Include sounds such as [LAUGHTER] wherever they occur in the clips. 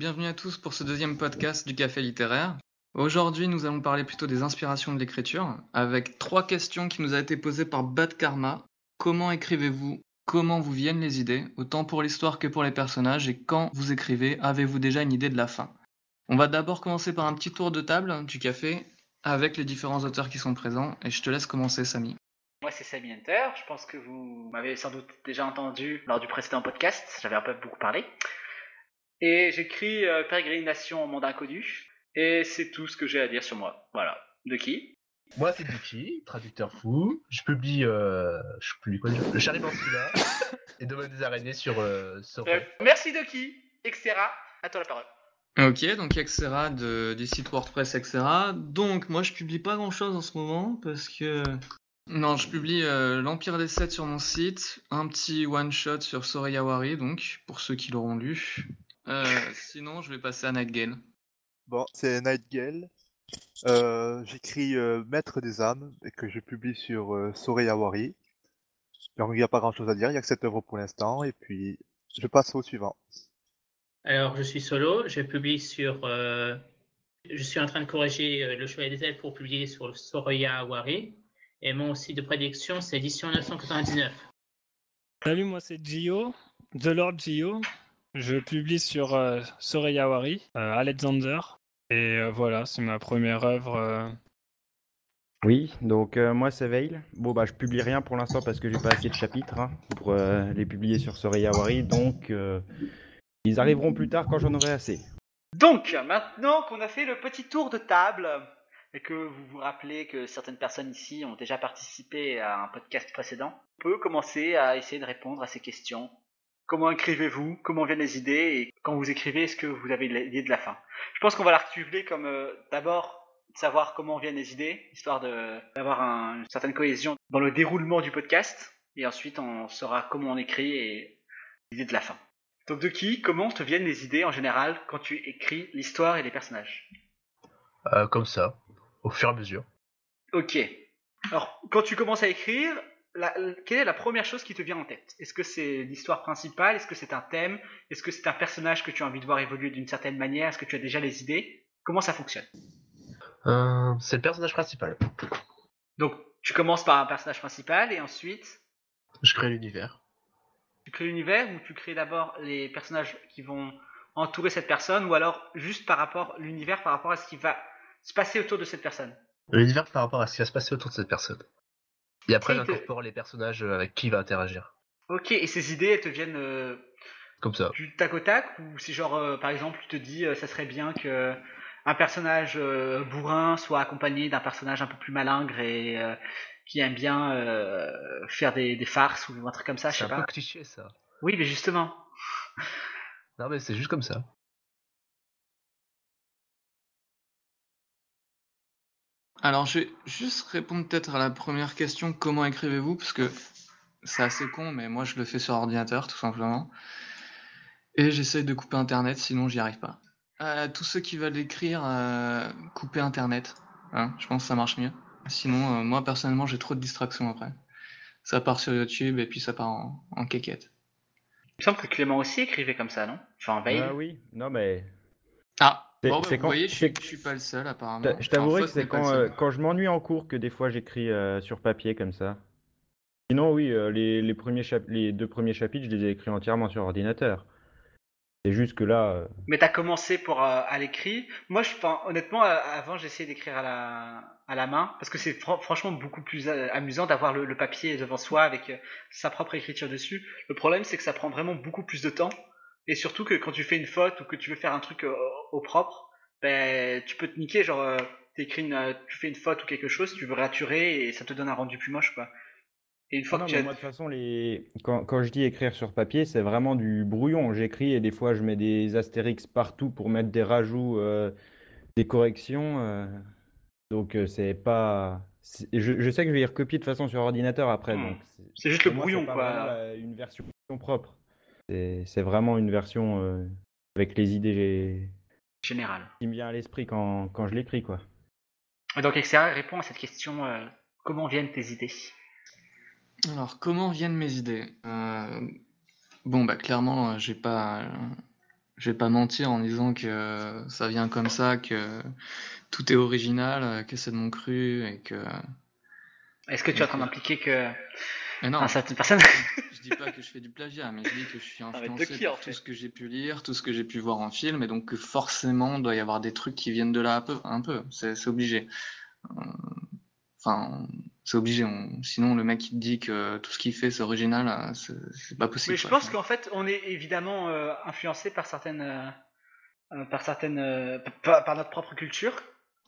Bienvenue à tous pour ce deuxième podcast du Café littéraire. Aujourd'hui, nous allons parler plutôt des inspirations de l'écriture, avec trois questions qui nous ont été posées par Bad Karma. Comment écrivez-vous? Comment vous viennent les idées, autant pour l'histoire que pour les personnages, et quand vous écrivez, avez-vous déjà une idée de la fin? On va d'abord commencer par un petit tour de table du café, avec les différents auteurs qui sont présents, et je te laisse commencer, Samy. Moi, c'est Samy Hunter. Je pense que vous m'avez sans doute déjà entendu lors du précédent podcast. J'avais un peu beaucoup parlé. Et j'écris euh, Pérégrination en monde inconnu. Et c'est tout ce que j'ai à dire sur moi. Voilà. De qui? Moi, c'est Duki, traducteur fou. Je publie, euh, je publie quoi déjà Le Charlie là [LAUGHS] et Domaine des araignées sur. Euh, sur... Euh, merci Duki, etc. À toi la parole. Ok, donc etc. De, du site WordPress, etc. Donc moi je publie pas grand chose en ce moment parce que non, je publie euh, l'Empire des Sept sur mon site, un petit one shot sur Sorayawari, donc pour ceux qui l'auront lu. Euh, sinon, je vais passer à Nightgale. Bon, c'est Nightgale. Euh, J'écris euh, Maître des âmes et que je publie sur euh, Sorayawari. Donc il n'y a pas grand chose à dire, il n'y a que cette œuvre pour l'instant et puis je passe au suivant. Alors, je suis solo, je publie sur. euh, je suis en train de corriger euh, le Chevalier des Ailes pour publier sur le Soraya Wari. Et mon site de prédiction, c'est édition 999. Salut, moi c'est Gio, The Lord Gio. Je publie sur euh, Sorayawari, euh, Alexander. Et euh, voilà, c'est ma première œuvre. euh. Oui, donc euh, moi c'est Veil. Bon bah je publie rien pour l'instant parce que j'ai pas assez de chapitres hein, pour euh, les publier sur Sorayawari, donc euh, ils arriveront plus tard quand j'en aurai assez. Donc, maintenant qu'on a fait le petit tour de table et que vous vous rappelez que certaines personnes ici ont déjà participé à un podcast précédent, on peut commencer à essayer de répondre à ces questions. Comment écrivez-vous Comment viennent les idées Et quand vous écrivez, est-ce que vous avez l'idée de la fin? Je pense qu'on va l'articuler comme euh, d'abord savoir comment viennent les idées, histoire d'avoir un- une certaine cohésion dans le déroulement du podcast. Et ensuite, on saura comment on écrit et l'idée de la fin. Donc de qui, comment te viennent les idées en général quand tu écris l'histoire et les personnages? Euh, comme ça, au fur et à mesure. Ok. Alors, quand tu commences à écrire, la- quelle est la première chose qui te vient en tête? Est-ce que c'est l'histoire principale? Est-ce que c'est un thème? Est-ce que c'est un personnage que tu as envie de voir évoluer d'une certaine manière? Est-ce que tu as déjà les idées? Comment ça fonctionne? Euh, c'est le personnage principal. Donc, tu commences par un personnage principal et ensuite, Je crée l'univers. tu crées l'univers ou tu crées d'abord les personnages qui vont entourer cette personne ou alors juste par rapport l'univers par rapport à ce qui va se passer autour de cette personne? L'univers par rapport à ce qui va se passer autour de cette personne. Et après, j'incorpore les personnages euh, avec qui il va interagir. Ok, et ces idées, elles te viennent euh, Comme ça. du tac au tac ou c'est genre euh, par exemple tu te dis euh, ça serait bien que un personnage bourrin soit accompagné d'un personnage un peu plus malingre et qui aime bien faire des, des farces ou un truc comme ça, je C'est sais un peu pas. cliché ça. Oui, mais justement. Non, mais c'est juste comme ça. Alors, je vais juste répondre peut-être à la première question, comment écrivez-vous? Parce que c'est assez con, mais moi je le fais sur ordinateur, tout simplement. Et j'essaye de couper Internet, sinon j'y arrive pas. Euh, tous ceux qui veulent écrire, euh, couper Internet. hein, je pense que ça marche mieux. Sinon, euh, moi personnellement, j'ai trop de distractions après. Ça part sur YouTube et puis ça part en, en quéquette. Il me semble que Clément aussi écrivait comme ça, non? Enfin, Veil. Ah oui, non mais Ah, bon, bah, c'est vous quand- voyez, je suis, c'est- je suis pas le seul apparemment. je Enfin, t'avouerai que c'est quand, euh, quand je m'ennuie en cours que des fois j'écris euh, sur papier comme ça. Sinon oui, euh, les, les, premiers chap- les deux premiers chapitres je les ai écrits entièrement sur ordinateur. C'est juste que là, euh, Mais t'as commencé pour euh, à l'écrit. Moi, je, honnêtement, euh, avant, j'essayais d'écrire à la à la main parce que c'est fran- franchement beaucoup plus euh, amusant d'avoir le, le papier devant soi avec euh, sa propre écriture dessus. Le problème, c'est que ça prend vraiment beaucoup plus de temps et surtout que quand tu fais une faute ou que tu veux faire un truc euh, au propre, ben tu peux te niquer. Genre, euh, t'écris une, euh, tu fais une faute ou quelque chose, tu veux raturer et ça te donne un rendu plus moche, quoi. Et une Ah fois non, que moi de toute façon, les... quand, quand je dis écrire sur papier, c'est vraiment du brouillon. J'écris et des fois je mets des astérix partout pour mettre des rajouts, euh, des corrections. euh, Donc c'est pas. Je, je sais que je vais y recopier de toute façon sur ordinateur après. Hmm. C'est juste le moi, brouillon, c'est pas quoi. une version propre. C'est vraiment une version euh, avec les idées j'ai- général. qui me vient à l'esprit quand, quand je l'écris quoi. Et donc, etc. répond à cette question euh, comment viennent tes idées? Alors, comment viennent mes idées? Euh, Bon, bah clairement, j'ai pas, je vais pas mentir en disant que ça vient comme ça, que tout est original, que c'est de mon cru et que. Est-ce que tu es en train d'impliquer que Mais non, un certaine personne je dis pas que je fais du plagiat, mais je dis que je suis Ah, influencé qui, par en tout ce que j'ai pu lire, tout ce que j'ai pu voir en film, et donc que forcément doit y avoir des trucs qui viennent de là un peu, un peu. C'est obligé. Euh, Enfin, c'est obligé. on- Sinon, le mec qui te dit que tout ce qu'il fait c'est original, euh, c'est pas possible. Mais je quoi, pense qu'en fait, on est évidemment euh, influencé par certaines, euh, par certaines, euh, par, par notre propre culture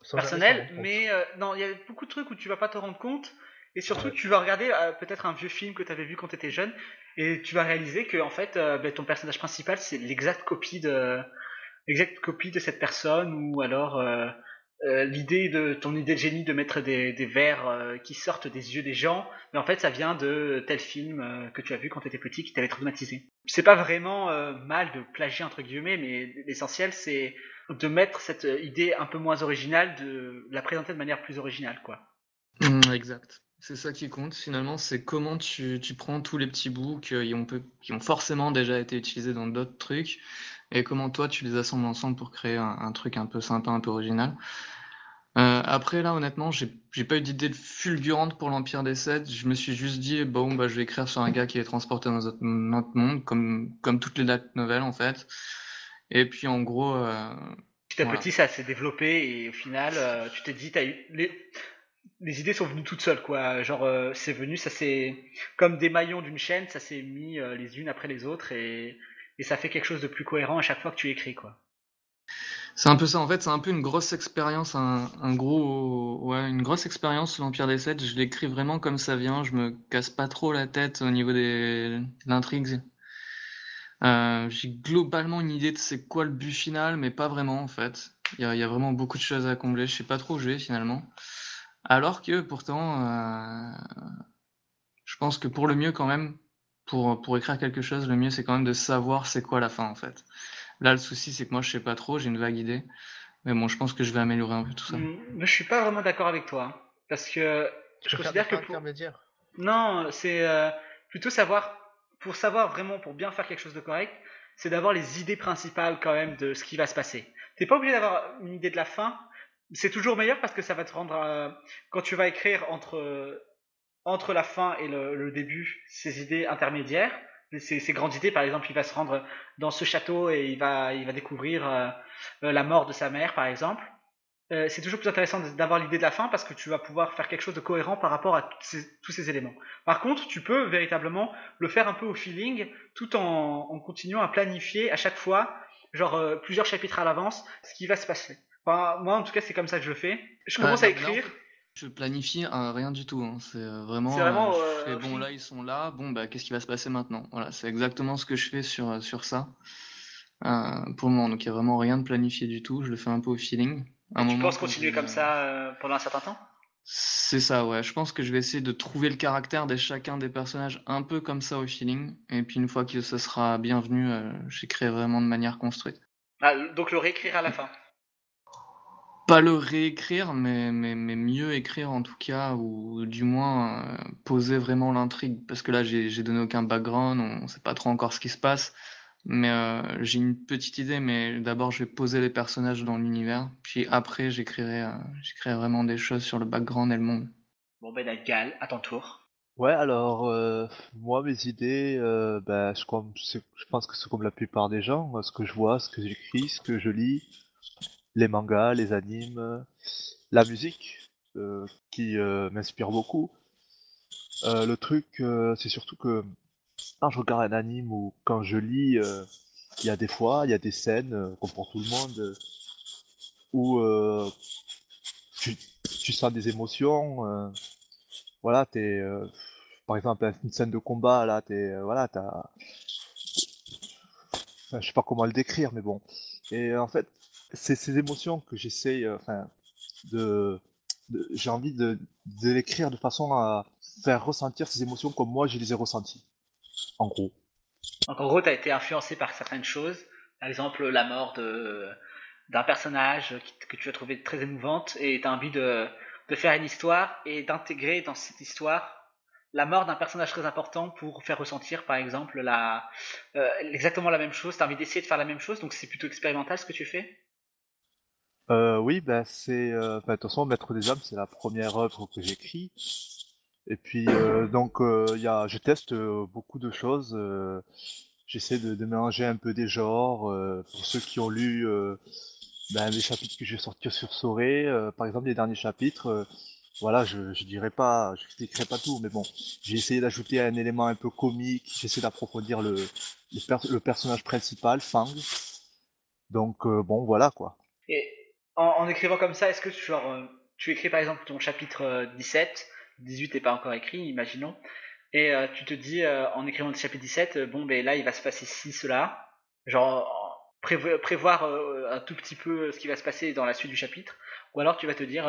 Sans personnelle. Mais euh, non, il y a beaucoup de trucs où tu vas pas te rendre compte. Et surtout, Ouais. tu vas regarder euh, peut-être un vieux film que tu avais vu quand tu étais jeune, et tu vas réaliser que en fait, euh, ben, ton personnage principal, c'est l'exacte copie de, l'exacte copie de cette personne, ou alors euh, l'idée de ton idée de génie de mettre des, des verres qui sortent des yeux des gens, mais en fait, ça vient de tel film que tu as vu quand tu étais petit qui t'avait traumatisé. C'est pas vraiment mal de plagier entre guillemets, mais l'essentiel c'est de mettre cette idée un peu moins originale, de la présenter de manière plus originale, quoi. Mm, exact. C'est ça qui compte finalement, c'est comment tu, tu prends tous les petits bouts qui ont, peu- qui ont forcément déjà été utilisés dans d'autres trucs et comment toi tu les assembles ensemble pour créer un, un truc un peu sympa, un peu original. Euh, après là honnêtement, j'ai j'ai pas eu d'idée fulgurante pour l'Empire des Sept, je me suis juste dit bon bah je vais écrire sur un gars qui est transporté dans notre, notre monde comme, comme toutes les dates nouvelles en fait. Et puis en gros, euh, Petit à Voilà. petit, ça s'est développé et au final, euh, tu t'es dit, t'as eu les, les idées sont venues toutes seules, quoi. Genre, euh, c'est venu, ça s'est comme des maillons d'une chaîne, ça s'est mis euh, les unes après les autres et, et ça fait quelque chose de plus cohérent à chaque fois que tu écris, quoi. C'est un peu ça, en fait, c'est un peu une grosse expérience, un, gros, ouais, une grosse expérience l'Empire des Sept. Je l'écris vraiment comme ça vient, je me casse pas trop la tête au niveau des, de l'intrigue. Euh, j'ai globalement une idée de c'est quoi le but final, mais pas vraiment en fait. Il y y a vraiment beaucoup de choses à combler, je sais pas trop où je vais finalement. Alors que pourtant, euh, je pense que pour le mieux quand même, pour, pour écrire quelque chose, le mieux c'est quand même de savoir c'est quoi la fin en fait. Là, le souci, c'est que moi, je sais pas trop, j'ai une vague idée. Mais bon, je pense que je vais améliorer un peu tout ça. Mm, Mais je suis pas vraiment d'accord avec toi, hein, parce que je considère que pour. Non, c'est euh, plutôt savoir, pour savoir vraiment, pour bien faire quelque chose de correct, c'est d'avoir les idées principales quand même de ce qui va se passer. T'es pas obligé d'avoir une idée de la fin. C'est toujours meilleur parce que ça va te rendre, euh, quand tu vas écrire entre entre la fin et le, le début, ces idées intermédiaires, ces, grandes idées, par exemple, il va se rendre dans ce château et il va il va découvrir euh, euh, la mort de sa mère, par exemple. Euh, c'est toujours plus intéressant d'avoir l'idée de la fin parce que tu vas pouvoir faire quelque chose de cohérent par rapport à tous ces, tous ces éléments. Par contre, tu peux véritablement le faire un peu au feeling tout en, en continuant à planifier à chaque fois, genre euh, plusieurs chapitres à l'avance, ce qui va se passer. Enfin, moi, en tout cas, c'est comme ça que je le fais. Je commence à en écrire. je planifie euh, rien du tout. hein. C'est euh, vraiment. C'est vraiment, euh, je fais, un bon, là, ils sont là. Bon, bah, qu'est-ce qui va se passer maintenant? Voilà, c'est exactement ce que je fais sur, sur ça. Euh, pour le moment. Donc, il n'y a vraiment rien de planifié du tout. Je le fais un peu au feeling. Un tu penses continuer comme ça euh, pendant un certain temps? C'est ça, ouais. Je pense que je vais essayer de trouver le caractère de chacun des personnages un peu comme ça au feeling. Et puis, une fois que ce sera bienvenu, j'écris vraiment de manière construite. Ah, Donc le réécrire à la fin. Pas le réécrire, mais, mais, mais mieux écrire en tout cas, ou du moins euh, poser vraiment l'intrigue. Parce que là, j'ai donné aucun background, on sait pas trop encore ce qui se passe. Mais euh, j'ai une petite idée, mais d'abord je vais poser les personnages dans l'univers, puis après j'écrirai euh, j'écrirai vraiment des choses sur le background et le monde. Bon ben Gal, à ton tour. Ouais, alors, euh, moi, mes idées, euh, ben, je, comme, je pense que c'est comme la plupart des gens, ce que je vois, ce que j'écris, ce que je lis, les mangas, les animes, la musique, euh, qui euh, m'inspire beaucoup. Euh, le truc, c'est surtout que quand je regarde un anime ou quand je lis, il y a des fois, il y a des scènes, comme pour tout le monde, où tu, sens des émotions. voilà, t'es, par exemple, une scène de combat, là, t'es, voilà, t'as, enfin, je sais pas comment le décrire, mais bon. Et en fait, c'est ces émotions que j'essaye, euh, enfin, de, j'ai envie de, l'écrire de façon à faire ressentir ces émotions comme moi je les ai ressenties. En gros. Donc en gros, tu as été influencé par certaines choses. Par exemple, la mort d'un personnage que tu as trouvé très émouvante et tu as envie de, de faire une histoire et d'intégrer dans cette histoire la mort d'un personnage très important pour faire ressentir, par exemple, la, euh, exactement la même chose. Tu as envie d'essayer de faire la même chose, donc c'est plutôt expérimental ce que tu fais? Euh, oui, bah c'est. Euh, bah, de toute façon, Maître des Hommes, c'est la première œuvre que j'écris. Et puis, euh, donc, euh, il y a, je teste euh, beaucoup de choses. euh, J'essaie de, de mélanger un peu des genres. pour ceux qui ont lu ben, les chapitres que je vais sortir sur Soré, par exemple, les derniers chapitres, voilà, je, je dirais pas, je n'expliquerai pas tout, mais bon, j'ai essayé d'ajouter un élément un peu comique. J'essaie d'approfondir le, le, le personnage principal, Fang. Donc, bon, voilà quoi. En, écrivant comme ça, est-ce que euh, tu écris par exemple ton chapitre euh, 17, 18 n'est pas encore écrit, imaginons, et euh, tu te dis euh, en écrivant le chapitre 17, euh, bon ben là il va se passer ci, cela, genre en- prévo- prévoir un tout petit peu ce qui va se passer dans la suite du chapitre, ou alors tu vas te dire,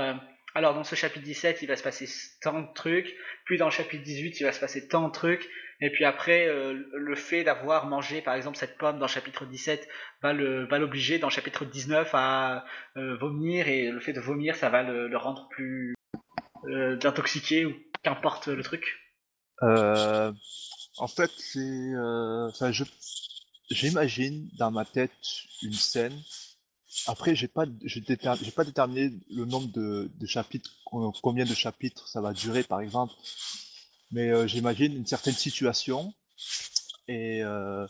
alors dans ce chapitre 17 il va se passer tant de trucs, puis dans le chapitre 18 il va se passer tant de trucs, et puis après euh, le fait d'avoir mangé par exemple cette pomme dans le chapitre 17 va l'obliger dans le chapitre 19 à euh, vomir et le fait de vomir ça va le, rendre plus euh, intoxiqué ou qu'importe le truc. Euh, en fait, c'est, enfin, j'imagine dans ma tête une scène. Après, j'ai pas, j'ai pas déterminé le nombre de, chapitres, co- combien de chapitres ça va durer, par exemple. Mais euh, j'imagine une certaine situation. Et euh,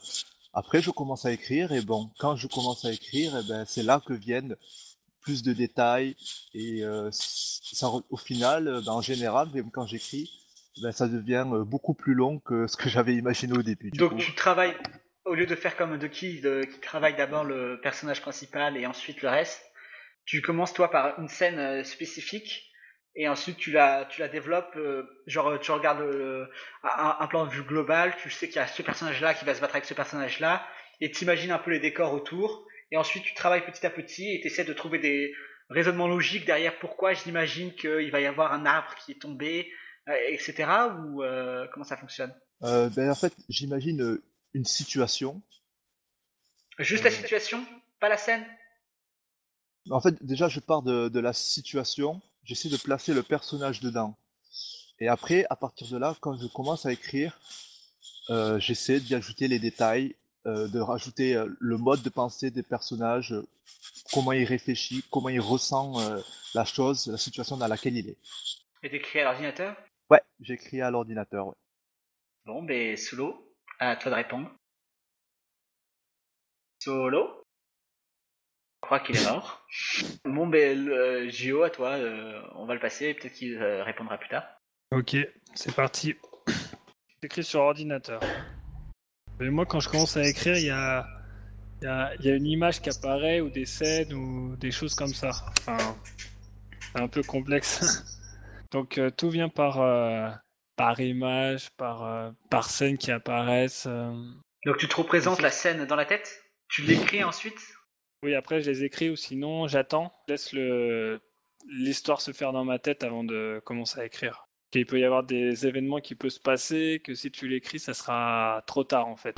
après, je commence à écrire. Et bon, quand je commence à écrire, eh ben, c'est là que viennent plus de détails. Et euh, ça, au final, ben, en général, même quand j'écris, ben, ça devient beaucoup plus long que ce que j'avais imaginé au début. Donc coup. tu travailles au lieu de faire comme de qui de- qui travaille d'abord le personnage principal et ensuite le reste, tu commences toi par une scène spécifique et ensuite tu la tu la développes euh, genre tu regardes euh, un, un plan de vue global, tu sais qu'il y a ce personnage là qui va se battre avec ce personnage là et t'imagines un peu les décors autour et ensuite tu travailles petit à petit et tu essaies de trouver des raisonnements logiques derrière pourquoi j'imagine qu'il va y avoir un arbre qui est tombé euh, etc ou comment ça fonctionne? Ben, en fait, j'imagine une situation. Juste la situation, pas la scène? En fait, déjà, je pars de, de la situation, j'essaie de placer le personnage dedans. Et après, à partir de là, quand je commence à écrire, euh, j'essaie d'y ajouter les détails, euh, de rajouter euh, le mode de pensée des personnages, comment il réfléchit, comment il ressent la chose, la situation dans laquelle il est. Et t'écris à l'ordinateur? Ouais, j'écris à l'ordinateur. ouais. Bon, ben solo, à toi de répondre. Solo. Je crois qu'il est mort. bon, ben le, euh, Gio, à toi, euh, on va le passer, peut-être qu'il euh, répondra plus tard. Ok, c'est parti. J'écris sur ordinateur. Mais moi, quand je commence à écrire, il y a, il y, a, il y a une image qui apparaît ou des scènes ou des choses comme ça. Enfin, c'est un peu complexe. [LAUGHS] Donc euh, tout vient par, euh, par image, par, euh, par scène qui apparaissent. Donc tu te représentes la scène dans la tête? Tu l'écris ensuite? Oui, après je les écris ou sinon j'attends, je laisse le l'histoire se faire dans ma tête avant de commencer à écrire. Il peut y avoir des événements qui peuvent se passer, que si tu l'écris, ça sera trop tard en fait.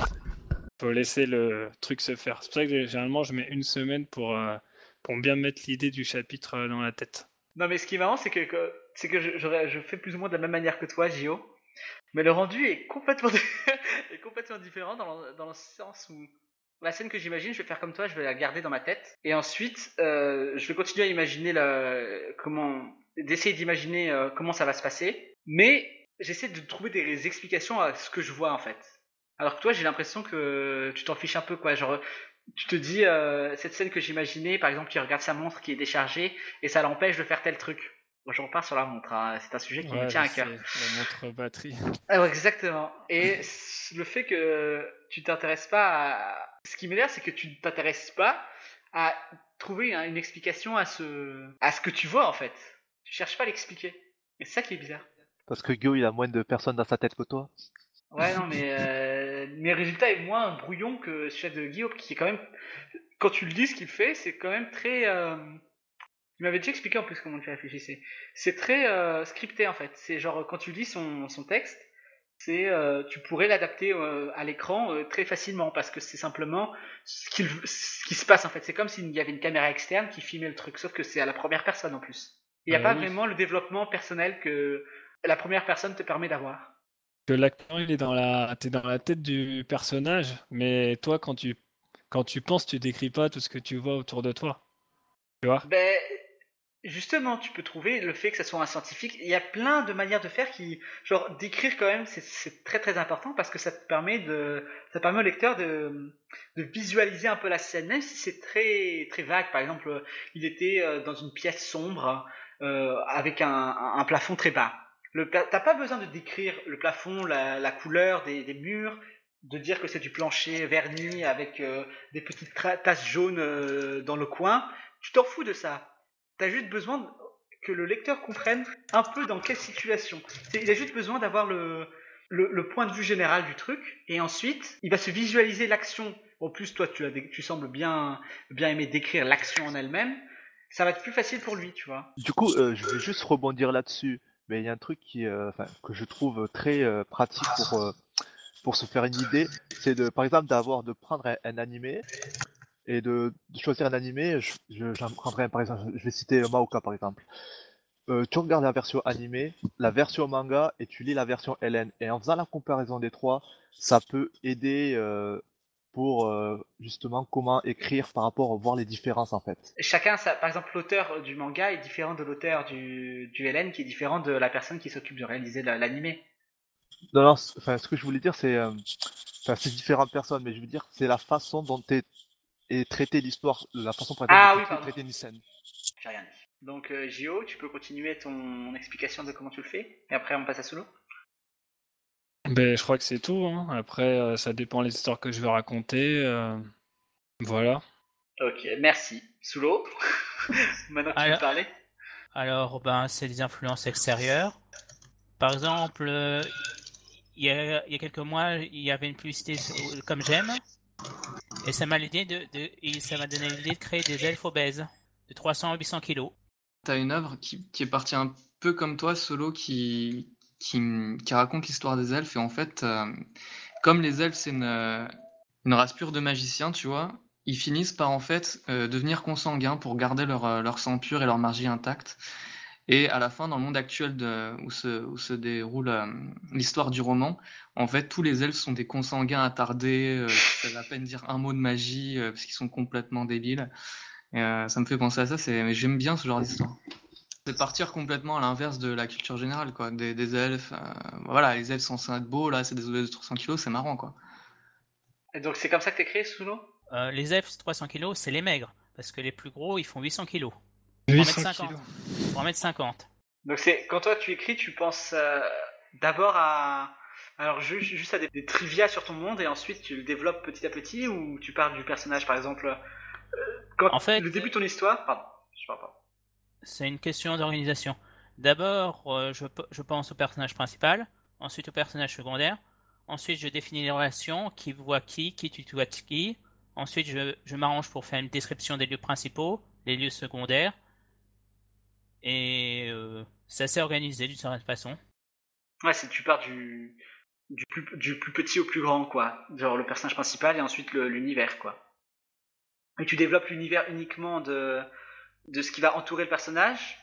faut laisser le truc se faire. C'est pour ça que généralement je mets une semaine pour, euh, pour bien mettre l'idée du chapitre euh, dans la tête. Non, mais ce qui est marrant, c'est que, c'est que je, je- je fais plus ou moins de la même manière que toi, Gio. Mais le rendu est complètement, [LAUGHS] est complètement différent dans le, dans le sens où la scène que j'imagine, je vais faire comme toi, je vais la garder dans ma tête. Et ensuite, euh, je vais continuer à imaginer la, comment, d'essayer d'imaginer euh, comment ça va se passer. Mais j'essaie de trouver des explications à ce que je vois en fait. Alors que toi, j'ai l'impression que tu t'en fiches un peu, quoi. Genre, tu te dis, euh, cette scène que j'imaginais, par exemple, tu regardes sa montre qui est déchargée et ça l'empêche de faire tel truc. Bon, je repars sur la montre, hein. c'est un sujet qui me tient à cœur. La montre batterie. [LAUGHS] Ah exactement. Et le fait que tu t'intéresses pas à... Ce qui m'énerve, c'est que tu ne t'intéresses pas à trouver un- une explication à ce... à ce que tu vois, en fait. Tu cherches pas à l'expliquer. Et c'est ça qui est bizarre. Parce que Guillaume, il a moins de personnes dans sa tête que toi. Ouais, non, mais euh, mes résultats est moins brouillon que celui de Guillaume, qui est quand même... Quand tu le dis, ce qu'il fait, c'est quand même très... euh, Il m'avait déjà expliqué en plus comment tu réfléchissais. C'est très euh, scripté, en fait. C'est genre, quand tu lis son, son texte, c'est euh, tu pourrais l'adapter euh, à l'écran euh, très facilement parce que c'est simplement ce, qui se passe en fait. C'est comme s'il y avait une caméra externe qui filmait le truc, sauf que c'est à la première personne en plus. Il n'y a Euh, pas oui. vraiment le développement personnel que la première personne te permet d'avoir. que l'acteur il est dans la, t'es dans la tête du personnage, mais toi quand tu quand tu penses, tu décris pas tout ce que tu vois autour de toi. Tu vois? Ben, justement, tu peux trouver le fait que ça soit un scientifique. Il y a plein de manières de faire qui, genre, d'écrire quand même, c'est- très très important parce que ça te permet de, ça permet au lecteur de, visualiser un peu la scène, même si c'est très très vague. Par exemple, il était euh, dans une pièce sombre euh, avec un, plafond très bas. T'as pas besoin de décrire le plafond, la, couleur des, murs, de dire que c'est du plancher verni avec euh, des petites tasses jaunes dans le coin. Tu t'en fous de ça. T'as juste besoin que le lecteur comprenne un peu dans quelle situation. Il a juste besoin d'avoir le, le, point de vue général du truc, et ensuite, il va se visualiser l'action. En plus, toi, tu, tu sembles bien, bien aimer décrire l'action en elle-même. Ça va être plus facile pour lui, tu vois. Du coup, euh, je vais juste rebondir là-dessus. Mais il y a un truc qui, euh, que je trouve très euh, pratique pour, pour se faire une idée, c'est par exemple, d'avoir de prendre un, un animé et de, de choisir un animé. Je, je- j'en prendrai un, par exemple, je vais citer Maoka par exemple. Euh, tu regardes la version animée, la version manga et tu lis la version LN. Et en faisant la comparaison des trois, ça peut aider euh, pour euh, justement comment écrire par rapport voir les différences en fait. Chacun, ça, par exemple, l'auteur du manga est différent de l'auteur du, du LN, qui est différent de la personne qui s'occupe de réaliser la- l'animé. Non, non, enfin, ce que je voulais dire, c'est. Enfin, c'est différentes personnes, mais je veux dire, c'est la façon dont est, est traitée l'histoire, la façon exemple Ah dont oui, traitée une scène. J'ai rien dit. Donc, euh, Gio, tu peux continuer ton explication de comment tu le fais, et après on passe à Solo. Ben, je crois que c'est tout. hein. Après, euh, ça dépend des histoires que je vais raconter. euh, Voilà. Ok, merci. Solo, [LAUGHS] maintenant que tu veux Alors- parler. Alors, ben, c'est des influences extérieures. Par exemple, euh, il y a, il y a quelques mois, il y avait une publicité sur- comme j'aime, et ça m'a de, de- donné l'idée de créer des elfes obèses de 300 à 800 kilos. T'as une œuvre qui, est partie un peu comme toi, Solo, qui, raconte l'histoire des elfes. Et en fait, euh, comme les elfes, c'est une, une race pure de magiciens, tu vois, ils finissent par en fait euh, devenir consanguins pour garder leur, euh, leur sang pur et leur magie intacte. Et à la fin, dans le monde actuel de, où, se, où se déroule euh, l'histoire du roman, en fait, tous les elfes sont des consanguins attardés, euh, qui savent à peine dire un mot de magie, euh, parce qu'ils sont complètement débiles. Et, euh, ça me fait penser à ça, c'est, mais j'aime bien ce genre d'histoire. C'est partir complètement à l'inverse de la culture générale, quoi. Des, des elfes, euh, voilà, les elfes sont censés être beaux, là, c'est des obèses de 300 kilos, c'est marrant, quoi. Et donc, c'est comme ça que t'es créé, Euh, les elfes 300 kilos, c'est les maigres, parce que les plus gros, ils font 800 kilos. 800 50. kilos. Pour en mettre 50. Donc, c'est quand toi tu écris, tu penses euh, d'abord à. Alors, ju- juste à des, des trivia sur ton monde, et ensuite tu le développes petit à petit, ou tu parles du personnage, par exemple. euh, quand En fait- le début de ton histoire. Pardon, je parle pas. C'est une question d'organisation. D'abord, euh, je, je pense au personnage principal, ensuite au personnage secondaire, ensuite je définis les relations, qui voit qui, qui tutoie qui, ensuite je, je m'arrange pour faire une description des lieux principaux, les lieux secondaires, et euh, c'est assez organisé d'une certaine façon. Ouais, c'est tu pars du, du, plus, du plus petit au plus grand, quoi. Genre le personnage principal et ensuite l'univers, quoi. Et tu développes l'univers uniquement de, de ce qui va entourer le personnage,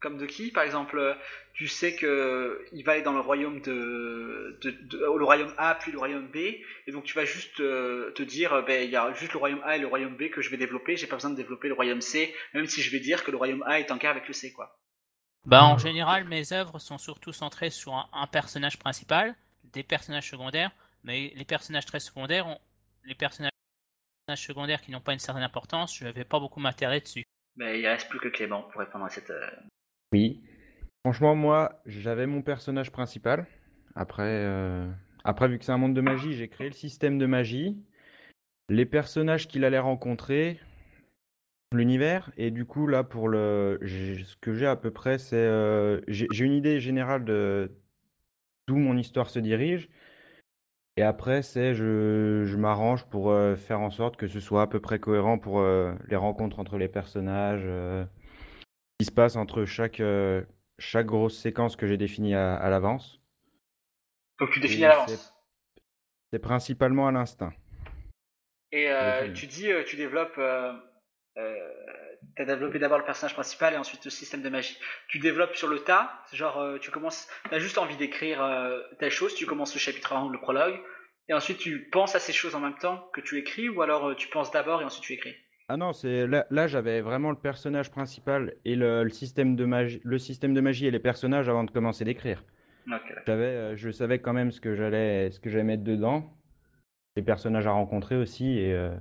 comme de qui, par exemple, tu sais que il va aller dans le royaume de, de, de- le royaume A puis le royaume B, et donc tu vas juste euh, te dire, ben il y a juste le royaume A et le royaume B que je vais développer, j'ai pas besoin de développer le royaume C, même si je vais dire que le royaume A est en guerre avec le C, quoi. Bah, en général, mes œuvres sont surtout centrées sur un, un personnage principal, des personnages secondaires, mais les personnages très secondaires, ont, les personnages secondaires qui n'ont pas une certaine importance, je ne vais pas beaucoup m'intéresser dessus. Mais il reste plus que Clément pour répondre à cette. euh, Oui. Franchement, moi, j'avais mon personnage principal. Après, euh, après, vu que c'est un monde de magie, j'ai créé le système de magie, les personnages qu'il allait rencontrer, l'univers. Et du coup, là, pour le, ce que j'ai à peu près, c'est, euh, j'ai une idée générale de d'où mon histoire se dirige. Et après, c'est, je, m'arrange pour euh, faire en sorte que ce soit à peu près cohérent pour les rencontres entre les personnages. Qui se passe entre chaque, euh, chaque grosse séquence que j'ai définie à, à l'avance. Donc tu définis Et à l'avance. c'est- principalement à l'instinct. Et euh, tu dis, euh, tu développes euh, euh, T'as développé d'abord le personnage principal et ensuite le système de magie. Tu développes sur le tas, genre euh, tu commences, t'as juste envie d'écrire euh, telle chose, tu commences le chapitre 1 ou le prologue, et ensuite tu penses à ces choses en même temps que tu écris, ou alors tu penses d'abord et ensuite tu écris? Ah non, c'est là, là, j'avais vraiment le personnage principal et le, le système de magie, le système de magie et les personnages avant de commencer d'écrire. Ok, d'accord. J'avais, euh, je savais quand même ce que j'allais, ce que j'allais mettre dedans, les personnages à rencontrer aussi et euh,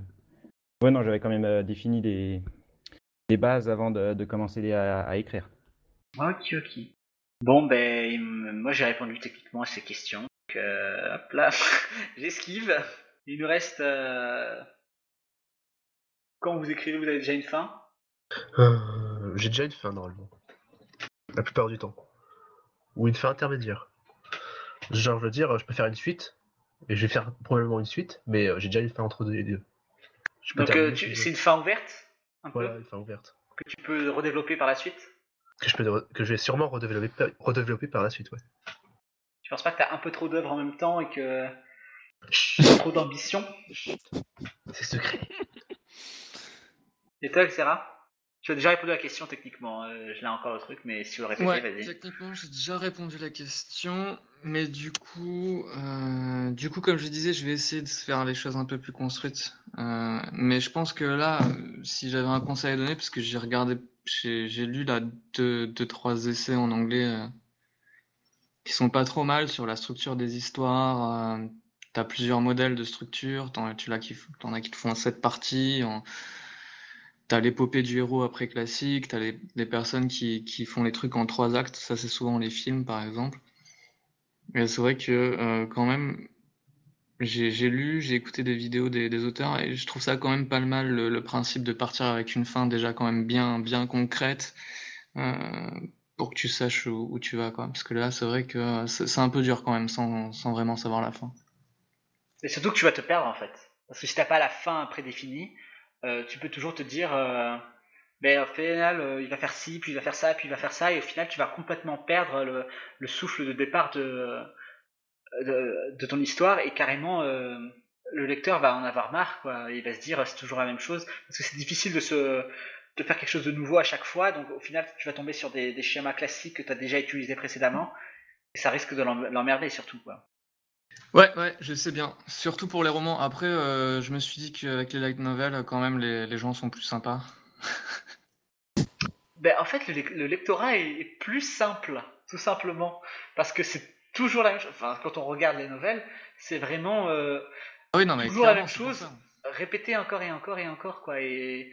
ouais non, j'avais quand même euh, défini des, des bases avant de, de commencer à, à écrire. Ok, ok. Bon, ben, moi j'ai répondu techniquement à ces questions. Donc, euh, hop là, [LAUGHS] j'esquive. Il nous reste. Quand vous écrivez, vous avez déjà une fin? Euh, J'ai déjà une fin normalement. La plupart du temps. Ou une fin intermédiaire. Genre, je veux dire, je peux faire une suite, et je vais faire probablement une suite, mais euh, j'ai déjà une fin entre les deux. Je peux Donc, euh, tu- c'est une fin ouverte Un Voilà, peu une fin ouverte. Que tu peux redévelopper par la suite? Que je, peux, que je vais sûrement redévelopper, redévelopper par la suite, ouais. Tu penses pas que t'as un peu trop d'œuvres en même temps et que. Chut, trop d'ambition? C'est secret. Et toi, Xera Tu as déjà répondu à la question techniquement. euh, je l'ai encore le truc, mais si tu veux le répéter, Ouais, vas-y. techniquement, j'ai déjà répondu à la question, mais du coup, euh, du coup, comme je disais, je vais essayer de faire les choses un peu plus construites. Euh, mais je pense que là, si j'avais un conseil à donner, parce que j'ai regardé, j'ai lu là deux, deux, trois essais en anglais qui sont pas trop mal sur la structure des histoires. Euh, t'as plusieurs modèles de structure, t'en, tu qui, t'en as qui te font en sept parties. En, T'as l'épopée du héros après classique, t'as les, les personnes qui, qui font les trucs en trois actes, ça c'est souvent les films par exemple. Et c'est vrai que euh, quand même, j'ai j'ai lu, j'ai écouté des vidéos des, auteurs et je trouve ça quand même pas mal le, le principe de partir avec une fin déjà quand même bien, bien concrète euh, pour que tu saches où, où tu vas quoi. Parce que là c'est vrai que euh, c'est c'est un peu dur quand même sans, sans vraiment savoir la fin. Et surtout que tu vas te perdre en fait. Parce que si t'as pas la fin prédéfinie, euh, tu peux toujours te dire, euh, ben au final, euh, il va faire ci, puis il va faire ça, puis il va faire ça, et au final, tu vas complètement perdre le, le souffle de départ de, ton histoire, et carrément, euh, le lecteur va en avoir marre, quoi. Il va se dire, c'est toujours la même chose, parce que c'est difficile de faire quelque chose de nouveau à chaque fois, donc au final, tu vas tomber sur des, schémas classiques que tu as déjà utilisés précédemment, et ça risque de l'em- l'emmerder surtout, quoi. Ouais, ouais, je sais bien. Surtout pour les romans. Après, euh, je me suis dit qu'avec les light novels, quand même, les, les gens sont plus sympas. [LAUGHS] Ben, en fait, le, lec- le lectorat est, est plus simple, tout simplement. Parce que c'est toujours la même chose. Enfin, quand on regarde les nouvelles, c'est vraiment euh, Ah oui, non, mais Toujours la clairement, même c'est pour chose. ça. répéter encore et encore et encore, quoi. Et,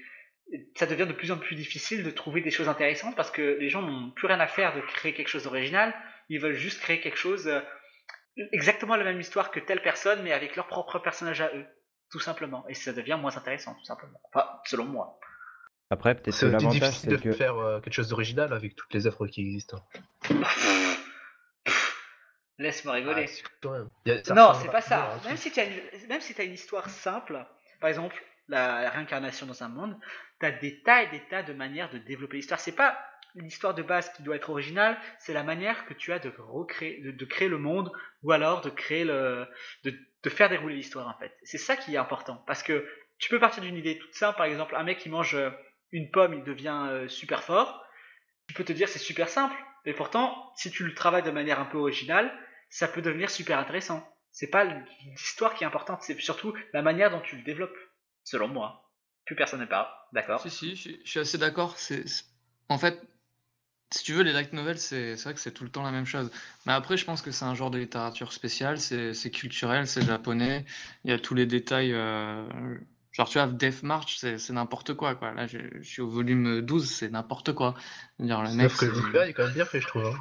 et ça devient de plus en plus difficile de trouver des choses intéressantes parce que les gens n'ont plus rien à faire de créer quelque chose d'original. Ils veulent juste créer quelque chose, euh, exactement la même histoire que telle personne, mais avec leur propre personnage à eux. Tout simplement. Et ça devient moins intéressant, tout simplement. Enfin, selon moi. Après, peut-être que C'est l'avantage, difficile de que faire euh, quelque chose d'original avec toutes les œuvres qui existent. Laisse-moi rigoler. Ah, ça non, c'est pas ça. un Même si tu as une, même si t'as une histoire simple, par exemple la réincarnation dans un monde, tu as des tas et des tas de manières de développer l'histoire. C'est pas l'histoire de base qui doit être originale, c'est la manière que tu as de recréer, de, de créer le monde, ou alors de créer le, de, de faire dérouler l'histoire en fait. C'est ça qui est important, parce que tu peux partir d'une idée toute simple, par exemple un mec qui mange euh, une pomme, il devient euh, super fort. Tu peux te dire c'est super simple, mais pourtant si tu le travailles de manière un peu originale, ça peut devenir super intéressant. C'est pas l'histoire qui est importante, c'est surtout la manière dont tu le développes, selon moi. Plus personne ne parle, d'accord Si, si, je suis, je suis assez d'accord. C'est- En fait, si tu veux, les light novels, c'est vrai que c'est tout le temps la même chose. Mais après, je pense que c'est un genre de littérature spéciale, c'est culturel, c'est japonais. Il y a tous les détails. euh, Genre, tu vois, Death March, c'est n'importe quoi, quoi. Là, je, je suis au volume 12, c'est n'importe quoi. Je veux Dire, le mec, est quand même bien fait, je trouve. hein.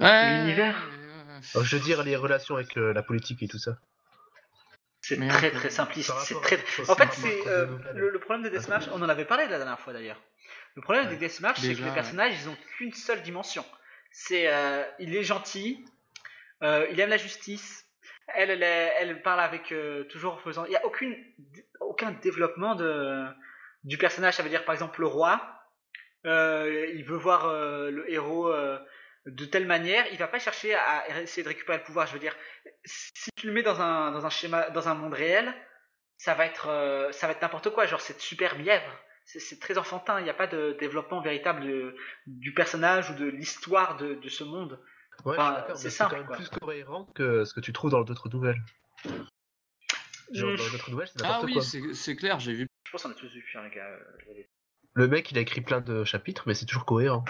Ouais, L'univers. euh, je veux dire, les relations avec euh, la politique et tout ça. C'est très très simpliste. C'est très. En fait, c'est euh, des le, le problème de Deathmatch. On en avait parlé la dernière fois d'ailleurs. Le problème Ouais. des Deathmatch, c'est que les ouais. personnages, ils ont qu'une seule dimension. C'est, euh, il est gentil, euh, il aime la justice. Elle, elle, elle parle avec euh, toujours en faisant. Il y a aucune, aucun développement de du personnage. Ça veut dire par exemple le roi. euh, il veut voir euh, le héros euh, de telle manière. Il va pas chercher à essayer de récupérer le pouvoir. Je veux dire, si tu le mets dans un dans un schéma, dans un monde réel, ça va être euh, ça va être n'importe quoi. Genre c'est super mièvre. c'est c'est très enfantin. Il n'y a pas de développement véritable de- du personnage ou de l'histoire de, de ce monde. Ouais, Enfin, je suis d'accord, c'est simple, quand même quoi. plus cohérent que ce que tu trouves dans d'autres nouvelles. Genre, Mm. dans d'autres nouvelles, c'est Ah n'importe oui, quoi. c'est c'est clair, j'ai vu. Je pense qu'on a tous vu, hein, les gars. Le mec, il a écrit plein de chapitres, mais c'est toujours cohérent.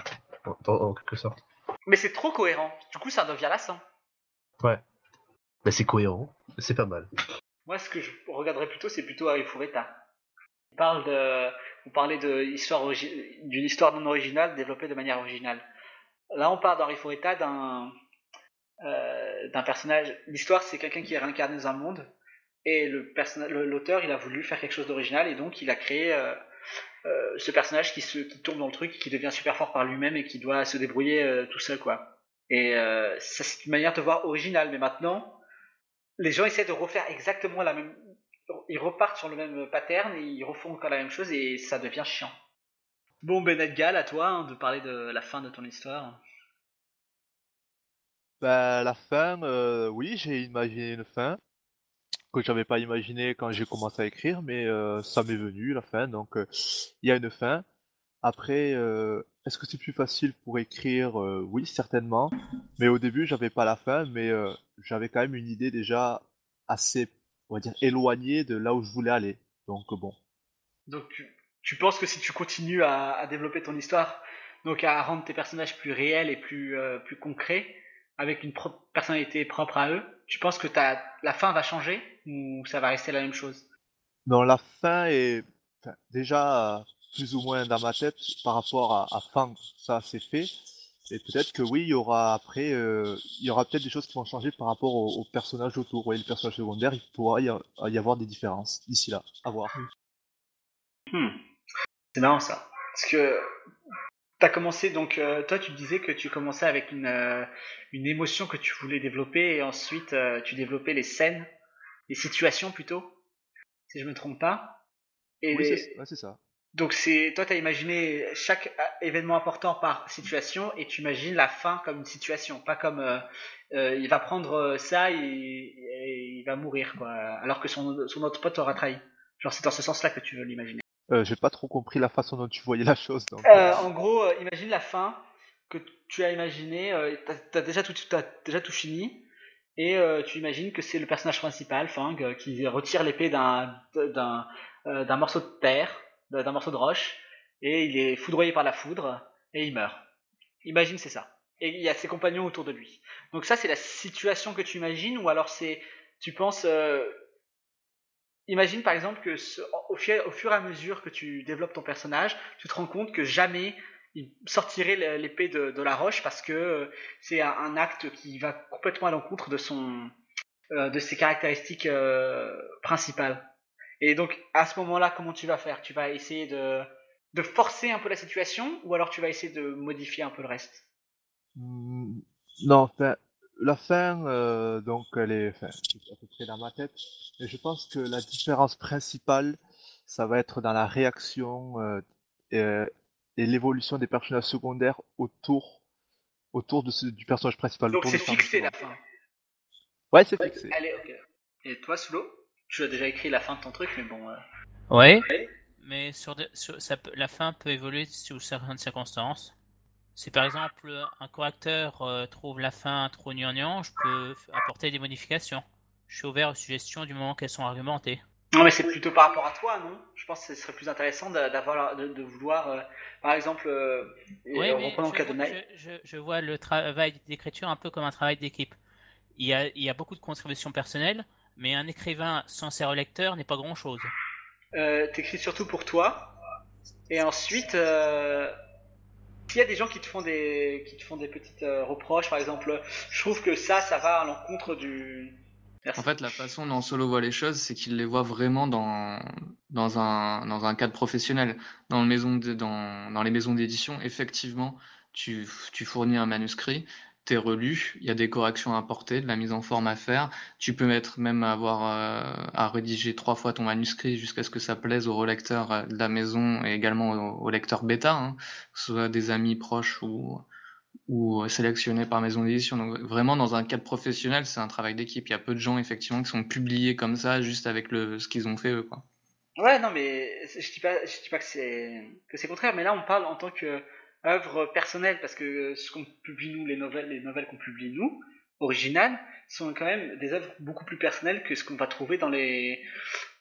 En, en- en quelque sorte. Mais c'est trop cohérent. Du coup, ça devient lassant. Ouais. Mais c'est cohérent. C'est pas mal. Moi, ce que je regarderais plutôt, c'est plutôt Harry Fureta. On parle de, vous parlez de histoire origi- d'une histoire non originale développée de manière originale. Là, on parle d'Henri Fureta d'un euh, d'un personnage. L'histoire, c'est quelqu'un qui est réincarné dans un monde, et le- l'auteur, il a voulu faire quelque chose d'original, et donc il a créé euh, euh, ce personnage qui se qui tombe dans le truc, qui devient super fort par lui-même et qui doit se débrouiller euh, tout seul, quoi. Et euh, ça, c'est une manière de voir originale. Mais maintenant, les gens essaient de refaire exactement la même. Ils repartent sur le même pattern et ils refont encore la même chose et ça devient chiant. Bon, Ben Edgal, à toi hein, de parler de la fin de ton histoire. Ben, la fin, euh, oui, j'ai imaginé une fin que j'avais pas imaginé quand j'ai commencé à écrire, mais euh, ça m'est venu la fin, donc euh, il y a une fin. Après, euh, est-ce que c'est plus facile pour écrire? Oui, certainement. Mais au début, j'avais pas la fin, mais j'avais quand même une idée déjà assez, on va dire, éloignée de là où je voulais aller. Donc bon. Donc, tu, penses que si tu continues à, développer ton histoire, donc à rendre tes personnages plus réels et plus, plus concrets, avec une personnalité propre à eux, tu penses que ta, la fin va changer? Ou ça va rester la même chose? Non, la fin est enfin, déjà euh, plus ou moins dans ma tête par rapport à, à Fang, ça c'est fait. Et peut-être que oui, il y aura après, euh, il y aura peut-être des choses qui vont changer par rapport aux, aux personnages autour. Oui, les personnages secondaires, il pourra y, a- y avoir des différences d'ici là. À voir. Hmm. C'est marrant ça. Parce que t'as commencé donc euh, toi tu disais que tu commençais avec une euh, une émotion que tu voulais développer et ensuite euh, tu développais les scènes, les situations plutôt, si je me trompe pas. Et Oui, les- c'est ouais, ça. donc c'est toi t'as imaginé chaque euh, événement important par situation et tu imagines la fin comme une situation, pas comme euh, euh, il va prendre ça et, et il va mourir quoi, alors que son son autre pote aura trahi. Genre c'est dans ce sens-là que tu veux l'imaginer. Euh, j'ai pas trop compris la façon dont tu voyais la chose. Donc, en gros, imagine la fin que tu as imaginé. Euh, t'as, déjà tout, t'as déjà tout fini, et euh, tu imagines que c'est le personnage principal, Fang, euh, qui retire l'épée d'un d'un euh, morceau de terre, d'un morceau de roche, et il est foudroyé par la foudre et il meurt. Imagine c'est ça. Et il y a ses compagnons autour de lui. Donc ça c'est la situation que tu imagines, ou alors c'est tu penses Imagine par exemple que au fur et à mesure que tu développes ton personnage, tu te rends compte que jamais il sortirait l'épée de, la roche parce que euh, c'est un, acte qui va complètement à l'encontre de son euh, de ses caractéristiques euh, principales. Et donc à ce moment-là, comment tu vas faire? Tu vas essayer de de forcer un peu la situation ou alors tu vas essayer de modifier un peu le reste? Hmm, non, enfin, la fin, donc, elle est, dans ma tête. Mais je pense que la différence principale, ça va être dans la réaction et, l'évolution des personnages secondaires autour, autour de ce, du personnage principal. Donc c'est fixé la fin. Ouais, c'est fixé. Allez, ok. Et toi, Solo Tu as déjà écrit la fin de ton truc, mais bon. euh, Ouais. Mais sur, de- sur- ça peut- la fin peut évoluer sous certaines circonstances. Si par exemple un correcteur euh, trouve la fin trop gnangnan, je peux apporter des modifications. Je suis ouvert aux suggestions du moment qu'elles sont argumentées. Non, mais c'est plutôt par rapport à toi, non? Je pense que ce serait plus intéressant d'a- d'avoir, de, de vouloir, euh, par exemple, euh, Oui, mais reprenant le cas de je, je- vois le travail d'écriture un peu comme un travail d'équipe. Il y, a, il y a beaucoup de contributions personnelles, mais un écrivain sans ses relecteurs n'est pas grand-chose. euh, t'écris surtout pour toi, et ensuite, euh, s'il y a des gens qui te font des, qui te font des petites euh, reproches, par exemple, je trouve que ça, ça va à l'encontre du. En fait, la façon dont Solo voit les choses, c'est qu'il les voit vraiment dans, dans, un, dans un cadre professionnel. Dans, le maison de- dans, dans les maisons d'édition, effectivement, tu, tu fournis un manuscrit, t'es relu, il y a des corrections à apporter, de la mise en forme à faire. Tu peux mettre même avoir euh, à rédiger trois fois ton manuscrit jusqu'à ce que ça plaise au relecteur euh, de la maison et également au, au lecteur bêta, hein, que ce soit des amis proches ou, ou sélectionnés par maison d'édition. Donc vraiment dans un cadre professionnel, c'est un travail d'équipe. Il y a peu de gens effectivement qui sont publiés comme ça juste avec le ce qu'ils ont fait eux quoi. Ouais, non, mais je dis pas, je dis pas que c'est que c'est contraire, mais là on parle en tant que œuvre personnelle parce que ce qu'on publie nous, les nouvelles, les nouvelles qu'on publie nous, originales, sont quand même des œuvres beaucoup plus personnelles que ce qu'on va trouver dans les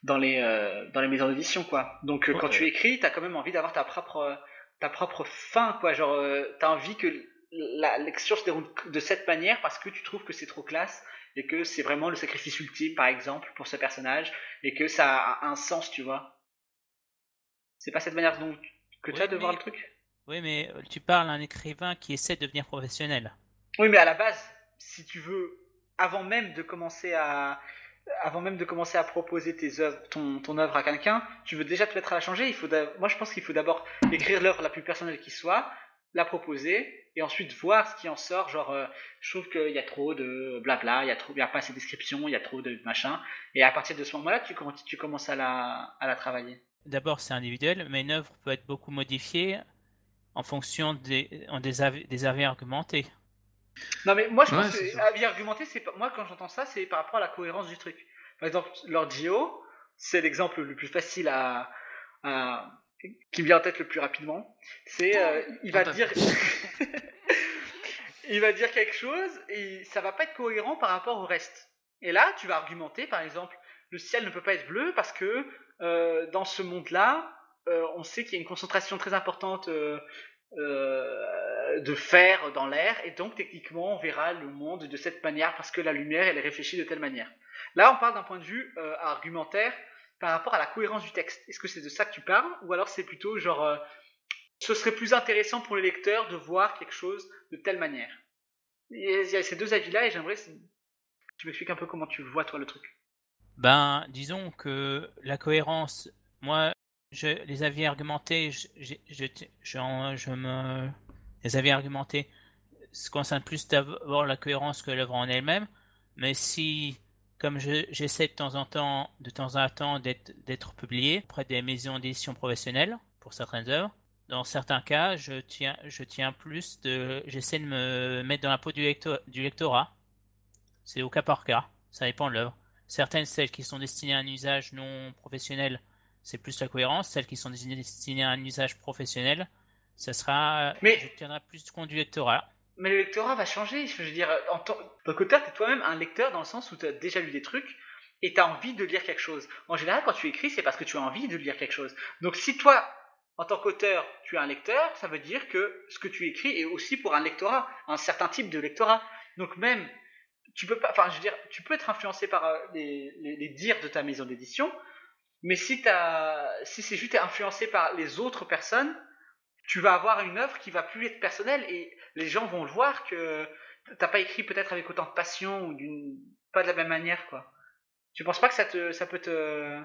dans les euh, dans les maisons d'édition, quoi. Donc euh, quand tu écris, t'as quand même envie d'avoir ta propre ta propre fin, quoi. Genre, euh, t'as envie que la lecture se déroule de cette manière parce que tu trouves que c'est trop classe et que c'est vraiment le sacrifice ultime, par exemple, pour ce personnage et que ça a un sens, tu vois. C'est pas cette manière dont que tu Oui, as de voir le truc? Oui, mais tu parles à un écrivain qui essaie de devenir professionnel. Oui, mais à la base, si tu veux, avant même de commencer à avant même de commencer à proposer tes œuvres, ton, ton œuvre à quelqu'un, tu veux déjà te mettre à la changer. Il faut moi, je pense qu'il faut d'abord écrire l'œuvre la plus personnelle qui soit, la proposer, et ensuite voir ce qui en sort. Genre, euh, je trouve qu'il y a trop de blabla, il y a trop, il y a pas assez de descriptions, il y a trop de machin. Et à partir de ce moment-là, tu, commences- tu commences à la, à la travailler. D'abord, c'est individuel, mais une œuvre peut être beaucoup modifiée en fonction des, en des, avis, des avis argumentés. Non mais moi je Ouais, pense que avis argumenté, c'est moi quand j'entends ça, c'est par rapport à la cohérence du truc. Par exemple, Lord Gio, c'est l'exemple le plus facile à, à- qui me vient en tête le plus rapidement. C'est euh, il va dire [LAUGHS] il va dire quelque chose et ça va pas être cohérent par rapport au reste. Et là, tu vas argumenter par exemple, le ciel ne peut pas être bleu parce que euh, dans ce monde-là, euh, on sait qu'il y a une concentration très importante euh, de fer dans l'air, et donc techniquement on verra le monde de cette manière parce que la lumière elle est réfléchie de telle manière. Là on parle d'un point de vue argumentaire par rapport à la cohérence du texte. Est-ce que c'est de ça que tu parles, ou alors c'est plutôt genre euh, ce serait plus intéressant pour les lecteurs de voir quelque chose de telle manière? Il y a ces deux avis-là et j'aimerais que tu m'expliques un peu comment tu vois toi le truc. Ben, disons que la cohérence, moi, je, les avis argumentés, je, je, je, je- me, les avis argumentés se concernent plus d'abord la cohérence que l'œuvre en elle-même, mais si, comme je- j'essaie de temps en temps, de temps en temps d'être, d'être publié auprès des maisons d'édition professionnelles pour certaines œuvres, dans certains cas, je tiens, je tiens plus de, j'essaie de me mettre dans la peau du, lecto- du lectorat. C'est au cas par cas, ça dépend de l'œuvre. Certaines, celles qui sont destinées à un usage non professionnel, c'est plus la cohérence. Celles qui sont destinées à un usage professionnel, ça sera, Mais- je tiendrai plus compte du lectorat. Mais le lectorat va changer. Je veux dire, en tant donc auteur, t'es toi-même un lecteur dans le sens où tu as déjà lu des trucs et tu as envie de lire quelque chose. En général, quand tu écris, c'est parce que tu as envie de lire quelque chose. Donc si toi, en tant qu'auteur, tu es un lecteur, ça veut dire que ce que tu écris est aussi pour un lectorat, un certain type de lectorat. Donc même, tu peux pas, enfin, je veux dire, tu peux être influencé par euh, les, les, les dires de ta maison d'édition, mais si, si c'est juste influencé par les autres personnes, tu vas avoir une œuvre qui va plus être personnelle et les gens vont le voir que t'as pas écrit peut-être avec autant de passion ou d'une pas de la même manière quoi. Tu penses pas que ça te ça peut te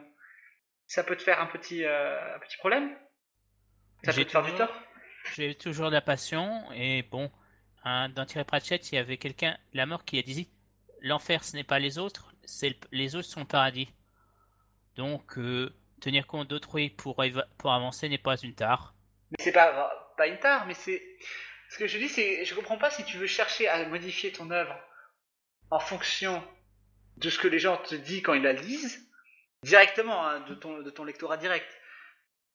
ça peut te faire un petit euh, un petit problème? Ça peut te faire du tort? J'ai toujours de la passion et bon, hein, dans Thierry Pratchett, il y avait quelqu'un, la mort, qui a dit l'enfer, ce n'est pas les autres, c'est le- les autres sont le paradis. Donc, euh, tenir compte d'autrui pour, pour avancer n'est pas une tare. Mais c'est pas pas une tare, mais c'est ce que je dis c'est je comprends pas si tu veux chercher à modifier ton œuvre en fonction de ce que les gens te disent quand ils la lisent directement hein, de ton de ton lectorat direct.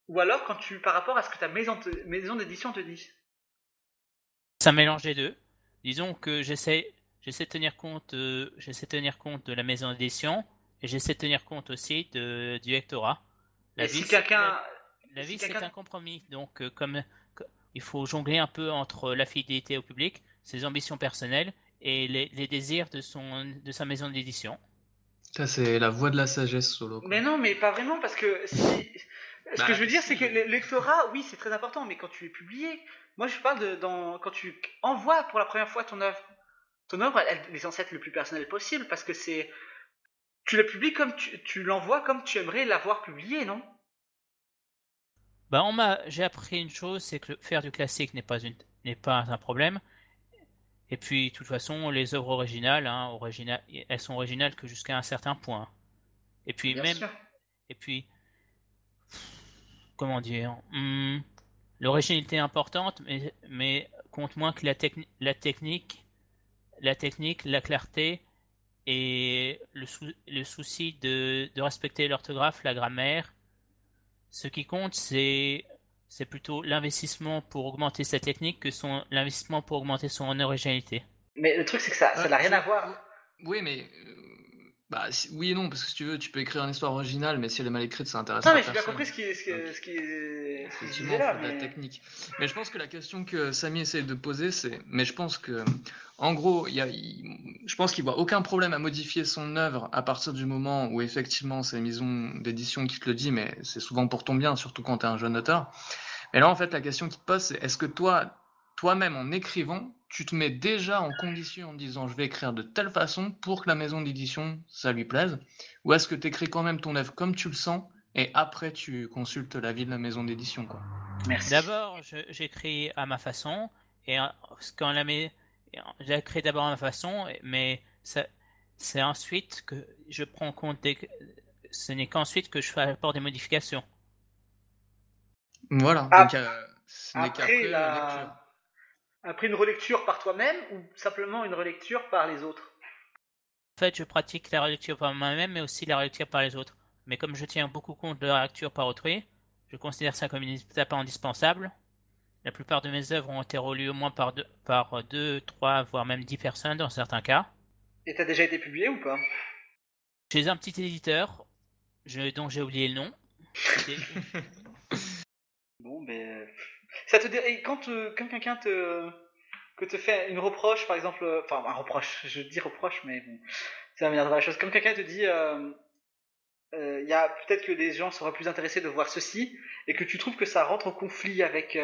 Ou alors quand tu par rapport à ce que ta maison te- maison d'édition te dit. Ça mélange les deux. Disons que j'essaie, j'essaie de tenir compte, euh, j'essaie de tenir compte de la maison d'édition et j'essaie de tenir compte aussi de, du lectorat. La Et si vie, quelqu'un la- La si vie, c'est un compromis. Donc, euh, comme, co- il faut jongler un peu entre la fidélité au public, ses ambitions personnelles et les, les désirs de, son, de sa maison d'édition. Ça, c'est la voix de la sagesse solo. quoi. Mais non, mais pas vraiment, parce que si... Ce Bah, que je veux dire, si. c'est que le lectorat, oui, c'est très important, mais quand tu es publié, moi je parle de dans, quand tu envoies pour la première fois ton œuvre. Ton œuvre, elle, elle est censée être le plus personnel possible, parce que c'est... Tu la publies comme tu, tu l'envoies comme tu aimerais l'avoir publié, non? Bah, on m'a, j'ai appris une chose, c'est que faire du classique n'est pas une, n'est pas un problème. Et puis, de toute façon, les œuvres originales, hein, originales, elles sont originales que jusqu'à un certain point. Et puis Bien même, sûr. et puis, comment dire, hmm, l'originalité est importante, mais, mais compte moins que la, techni- la technique, la technique, la clarté et le, sou- le souci de, de respecter l'orthographe, la grammaire ce qui compte, c'est c'est plutôt l'investissement pour augmenter sa technique que son l'investissement pour augmenter son originalité. Mais le truc, c'est que ça ça n'a rien à voir. Oui, mais. Bah, oui et non, parce que si tu veux, tu peux écrire une histoire originale, mais si elle est mal écrite, ça intéresse Non, mais j'ai bien compris ce qui, ce qui, ce qui, ce qu'il Effectivement, disait il là. faut de la mais- technique. Mais je pense que la question que Samy essaye de poser, c'est. Mais je pense que, en gros, il y a, je pense qu'il voit aucun problème à modifier son œuvre à partir du moment où effectivement c'est les maisons d'édition qui te le dit, mais c'est souvent pour ton bien, surtout quand tu es un jeune auteur. Mais là, en fait, la question qui te pose, c'est est-ce que toi, toi-même, en écrivant, tu te mets déjà en condition en disant je vais écrire de telle façon pour que la maison d'édition, ça lui plaise Ou est-ce que tu écris quand même ton œuvre comme tu le sens et après tu consultes l'avis de la maison d'édition quoi? Merci. D'abord, j'écris à ma façon, et quand la j'écris d'abord à ma façon, mais ça- c'est ensuite que je prends compte des... Ce n'est qu'ensuite que je fais apport des modifications. Voilà, Ah, donc euh, ce n'est Après, qu'après la la... lecture. Après une relecture par toi-même ou simplement une relecture par les autres? En fait, je pratique la relecture par moi-même, mais aussi la relecture par les autres. Mais comme je tiens beaucoup compte de la lecture par autrui, je considère ça comme une étape indispensable. La plupart de mes œuvres ont été relues au moins par deux, par deux, trois, voire même dix personnes dans certains cas. Et t'as déjà été publié ou pas? Chez un petit éditeur, je, dont j'ai oublié le nom. [LAUGHS] [LAUGHS] Bon, ben. Ça te dé- euh, quand quelqu'un te. que te fait une reproche, par exemple. euh, Enfin, un reproche, je dis reproche, mais bon. C'est la manière de la chose. Comme quelqu'un te dit. euh, euh, y a peut-être que les gens seraient plus intéressés de voir ceci et que tu trouves que ça rentre en conflit avec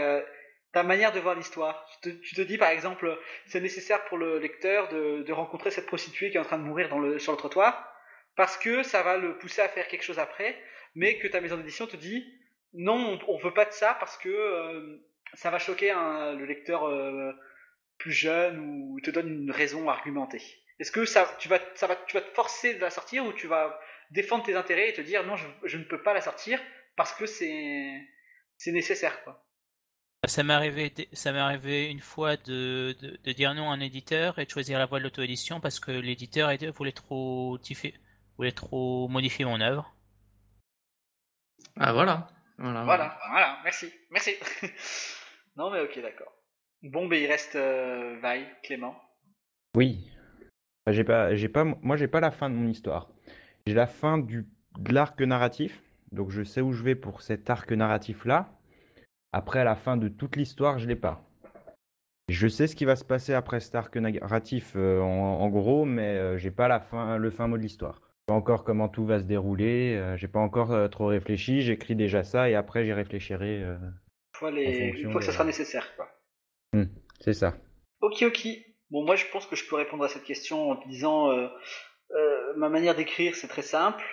ta manière de voir l'histoire. Tu tu te dis par exemple, c'est nécessaire pour le lecteur de, de rencontrer cette prostituée qui est en train de mourir dans le, sur le trottoir parce que ça va le pousser à faire quelque chose après, mais que ta maison d'édition te dit non, on, on veut pas de ça parce que euh, ça va choquer un- le lecteur euh, plus jeune ou te donne une raison argumentée. Est-ce que ça, tu vas, ça va, tu vas te forcer de la sortir ou tu vas défendre tes intérêts et te dire non, je, je ne peux pas la sortir parce que c'est, c'est nécessaire quoi. Ça m'est arrivé, ça m'est arrivé une fois de, de, de dire non à un éditeur et de choisir la voie de l'auto-édition parce que l'éditeur voulait trop, voulait trop modifier mon œuvre. Ah voilà. Voilà. Voilà, voilà, merci, merci. [LAUGHS] non mais ok, d'accord. Bon, ben il reste euh, Vaille, Clément. Oui. Bah, J'ai pas, j'ai pas, moi, j'ai pas la fin de mon histoire. J'ai la fin du, de l'arc narratif. Donc, je sais où je vais pour cet arc narratif-là. Après, à la fin de toute l'histoire, je l'ai pas. Je sais ce qui va se passer après cet arc narratif euh, en, en gros, mais euh, j'ai pas la fin, le fin mot de l'histoire. Pas encore comment tout va se dérouler. euh, j'ai pas encore euh, trop réfléchi. J'écris déjà ça et après, j'y réfléchirai. euh, Une fois, En les... fonction une fois que ça sera nécessaire quoi. c'est ça. Ok, ok. Bon, moi je pense que je peux répondre à cette question en disant ma manière d'écrire c'est très simple.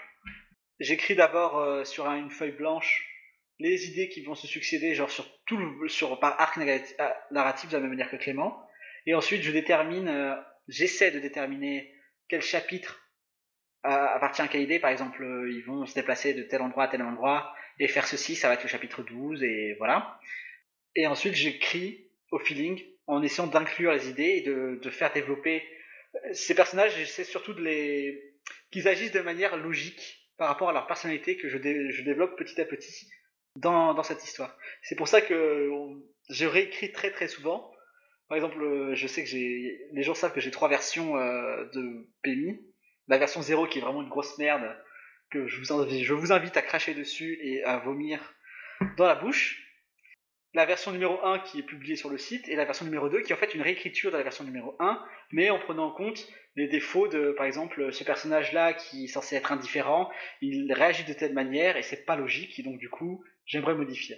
J'écris d'abord sur un- une feuille blanche les idées qui vont se succéder, genre sur tout le, sur par arc ah, narratif de la même manière que Clément. Et ensuite je détermine, j'essaie de déterminer quel chapitre appartient à quelle idée. Par exemple, euh, ils vont se déplacer de tel endroit à tel endroit et faire ceci, ça va être le chapitre 12 et voilà. Et ensuite j'écris au feeling en essayant d'inclure les idées et de, faire développer euh, ces personnages. J'essaie surtout de les qu'ils agissent de manière logique par rapport à leur personnalité que je, dé- je développe petit à petit dans, cette histoire. C'est pour ça que on- je réécris très très souvent. Par exemple, euh, je sais que j'ai les gens savent que j'ai trois versions de PMI. La version 0 qui est vraiment une grosse merde que je vous invite, je vous invite à cracher dessus et à vomir dans la bouche. La version numéro 1 qui est publiée sur le site et la version numéro 2 qui est en fait une réécriture de la version numéro 1 mais en prenant en compte les défauts de par exemple ce personnage là qui est censé être indifférent il réagit de telle manière et c'est pas logique et donc du coup j'aimerais modifier.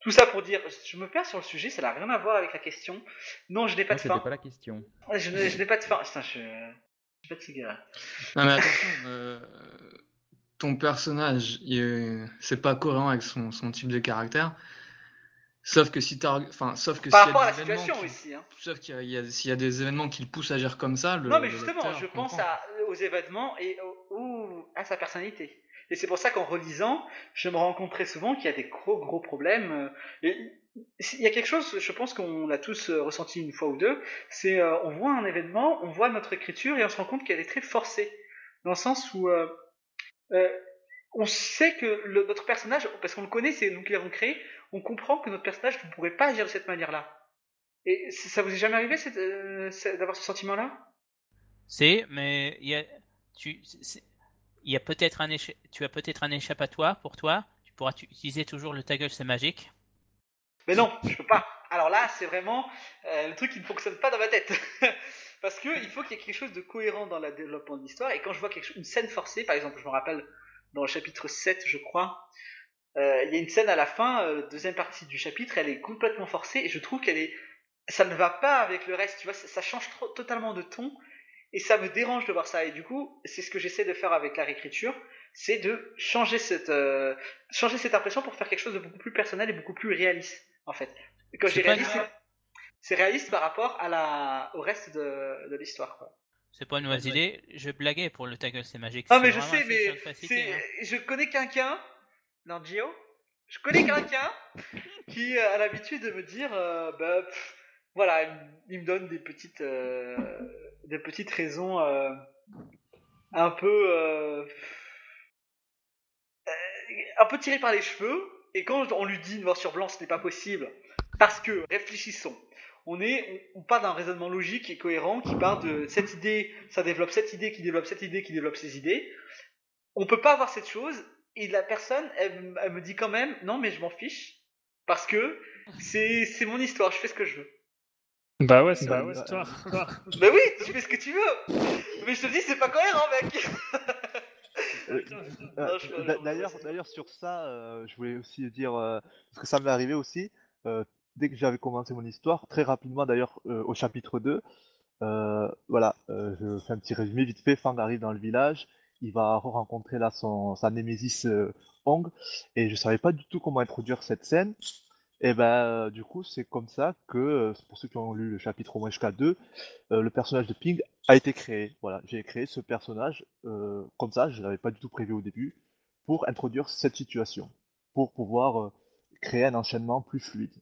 Tout ça pour dire je me perds sur le sujet ça n'a rien à voir avec la question. Non je n'ai pas de c'était fin. pas la question. je n'ai je n'ai pas de fin Non mais attention, euh, ton personnage, c'est pas cohérent avec son, son type de caractère. Sauf que si t'as, enfin, sauf que par s'il y rapport à a la des événements situation qui- aussi hein. sauf qu'il y y a- s'il y a des événements qui le poussent à agir comme ça, le, Non, mais justement, je pense à, aux événements et au- ou à sa personnalité. Et c'est pour ça qu'en relisant, je me rends compte très souvent qu'il y a des gros gros problèmes. euh, Et il y a quelque chose, je pense qu'on l'a tous euh, ressenti une fois ou deux, c'est euh, on voit un événement, on voit notre écriture et on se rend compte qu'elle est très forcée. Dans le sens où euh, on sait que notre personnage, parce qu'on le connaît, c'est nous qui l'avons créé, on comprend que notre personnage ne pourrait pas agir de cette manière-là. Et ça vous est jamais arrivé d'avoir ce sentiment-là? C'est, mais il y a, tu, peut-être un tu as peut-être un échappatoire pour toi. Tu pourras utiliser toujours le ta gueule, c'est magique. Mais non, je peux pas. Alors là, c'est vraiment euh, le truc qui ne fonctionne pas dans ma tête. [LAUGHS] Parce que il faut qu'il y ait quelque chose de cohérent dans le développement de l'histoire. Et quand je vois quelque chose, une scène forcée, par exemple, je me rappelle dans le chapitre 7, je crois, euh, il y a une scène à la fin, euh, deuxième partie du chapitre, elle est complètement forcée et je trouve qu'elle est, ça ne va pas avec le reste. Tu vois, ça, change totalement de ton et ça me dérange de voir ça. Et du coup, c'est ce que j'essaie de faire avec la réécriture, c'est de changer cette, changer cette impression pour faire quelque chose de beaucoup plus personnel et beaucoup plus réaliste, en fait. Quand pas réaliste, c'est- réaliste par rapport à la, au reste de, de l'histoire, quoi. C'est pas une mauvaise idée. Je blaguais pour le ta gueule, c'est magique. Ah mais je sais, mais facilité, hein. je connais quelqu'un, non Gio, je connais quelqu'un [LAUGHS] qui a l'habitude de me dire, euh, bah, pff, voilà, il, me donne des petites, euh, des petites raisons euh, un peu, euh, un peu tirées par les cheveux. Et quand on lui dit noir sur blanc, ce n'est pas possible, parce que réfléchissons. On est, on, on part d'un raisonnement logique et cohérent qui part de cette idée, ça développe cette idée, qui développe cette idée, qui développe ces idées. On peut pas avoir cette chose et la personne, elle, me dit quand même, non mais je m'en fiche parce que c'est c'est mon histoire, je fais ce que je veux. Bah ouais, c'est Bah ouais. histoire. Mais oui, tu fais ce que tu veux. Mais je te dis, c'est pas cohérent, mec. [LAUGHS] Euh, Non, je- euh, d'a- je- D'ailleurs, d'ailleurs sur ça, euh, je voulais aussi dire euh, parce que ça m'est arrivé aussi. euh, dès que j'avais commencé mon histoire, très rapidement d'ailleurs euh, au chapitre 2, euh, voilà, euh, je fais un petit résumé vite fait. Fang arrive dans le village, il va rencontrer là son sa némésis euh, Hong, et je savais pas du tout comment introduire cette scène. Et ben euh, du coup, c'est comme ça que, euh, pour ceux qui ont lu le chapitre au moins jusqu'à 2, euh, le personnage de Ping a été créé. Voilà, j'ai créé ce personnage euh, comme ça, je l'avais pas du tout prévu au début, pour introduire cette situation, pour pouvoir euh, créer un enchaînement plus fluide.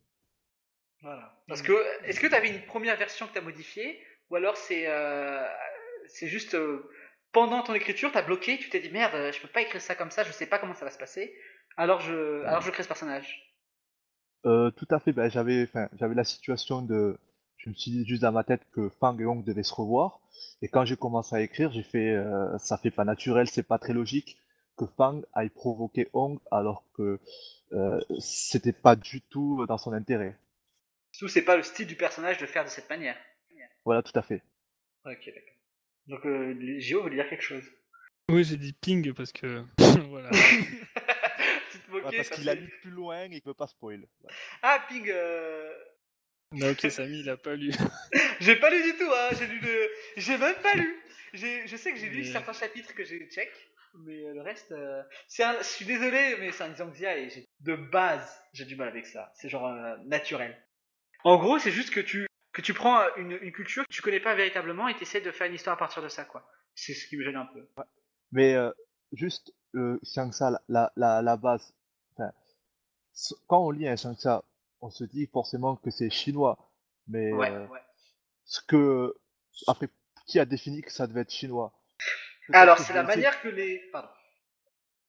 Voilà. Parce que, est-ce que tu avais une première version que tu as modifiée ou alors c'est euh, c'est juste euh, pendant ton écriture, tu as bloqué, tu t'es dit merde, je peux pas écrire ça comme ça, je sais pas comment ça va se passer. Alors je, alors je crée ce personnage. Euh, tout à fait, ben, j'avais, enfin, j'avais la situation de, je me suis dit juste dans ma tête que Fang et Hong devaient se revoir, et quand j'ai commencé à écrire, j'ai fait, euh, ça fait pas naturel, c'est pas très logique que Fang aille provoquer Hong alors que euh, c'était pas du tout dans son intérêt. Surtout, c'est pas le style du personnage de faire de cette manière. Voilà, tout à fait. Ok, d'accord. Donc, euh, Gio voulait dire quelque chose. Oui, j'ai dit ping parce que. [LAUGHS] voilà. [LAUGHS] tu Ouais, parce qu'il a lu plus loin et qu'il veut pas spoil. Ah, Ping, euh... Non, ok, Samy, il a pas lu. [LAUGHS] j'ai pas lu du tout, hein. J'ai lu le... J'ai même pas lu. Je sais que j'ai lu Mais- certains chapitres que j'ai check, mais euh, le reste, euh, c'est un... je suis désolé, mais c'est un Xanxia et j'ai- de base, j'ai du mal avec ça. C'est genre euh, naturel. En gros, c'est juste que tu que tu prends une, une culture que tu connais pas véritablement et t'essaies de faire une histoire à partir de ça, quoi. C'est ce qui me gêne un peu. Mais euh, juste, euh, Shangsa, la, la, la, la base, quand on lit un Shangsa, on se dit forcément que c'est chinois. Mais Ouais, euh, ouais. ce que, après, qui a défini que ça devait être chinois? Alors, c'est la manière que les. Pardon.